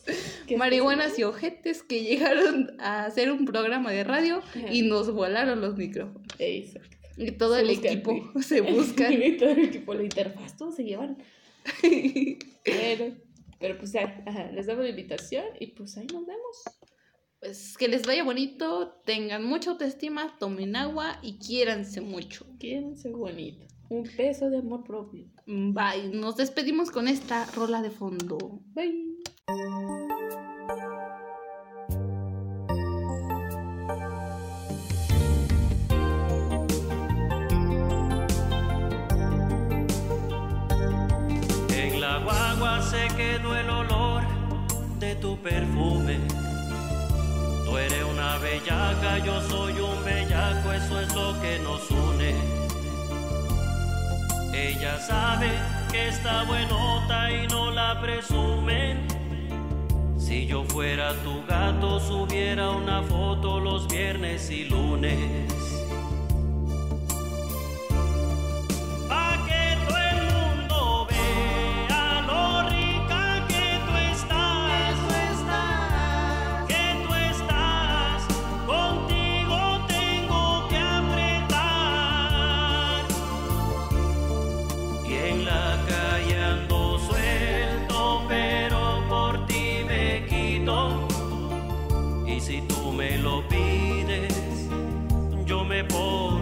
Marihuanas y ojetes que llegaron a hacer un programa de radio y nos volaron los micrófonos. Exacto. Y todo el equipo se busca. y todo el equipo, la interfaz, todos se llevan. pero, pero pues ya, les damos la invitación y pues ahí nos vemos. Pues que les vaya bonito, tengan mucha autoestima, tomen agua y quiéranse mucho. Quiéranse bonito. Un peso de amor propio. Bye. Nos despedimos con esta rola de fondo. Bye. Se quedó el olor de tu perfume Tú eres una bellaca, yo soy un bellaco, eso es lo que nos une. Ella sabe que está buenota y no la presumen. Si yo fuera tu gato, subiera una foto los viernes y lunes. Bowl.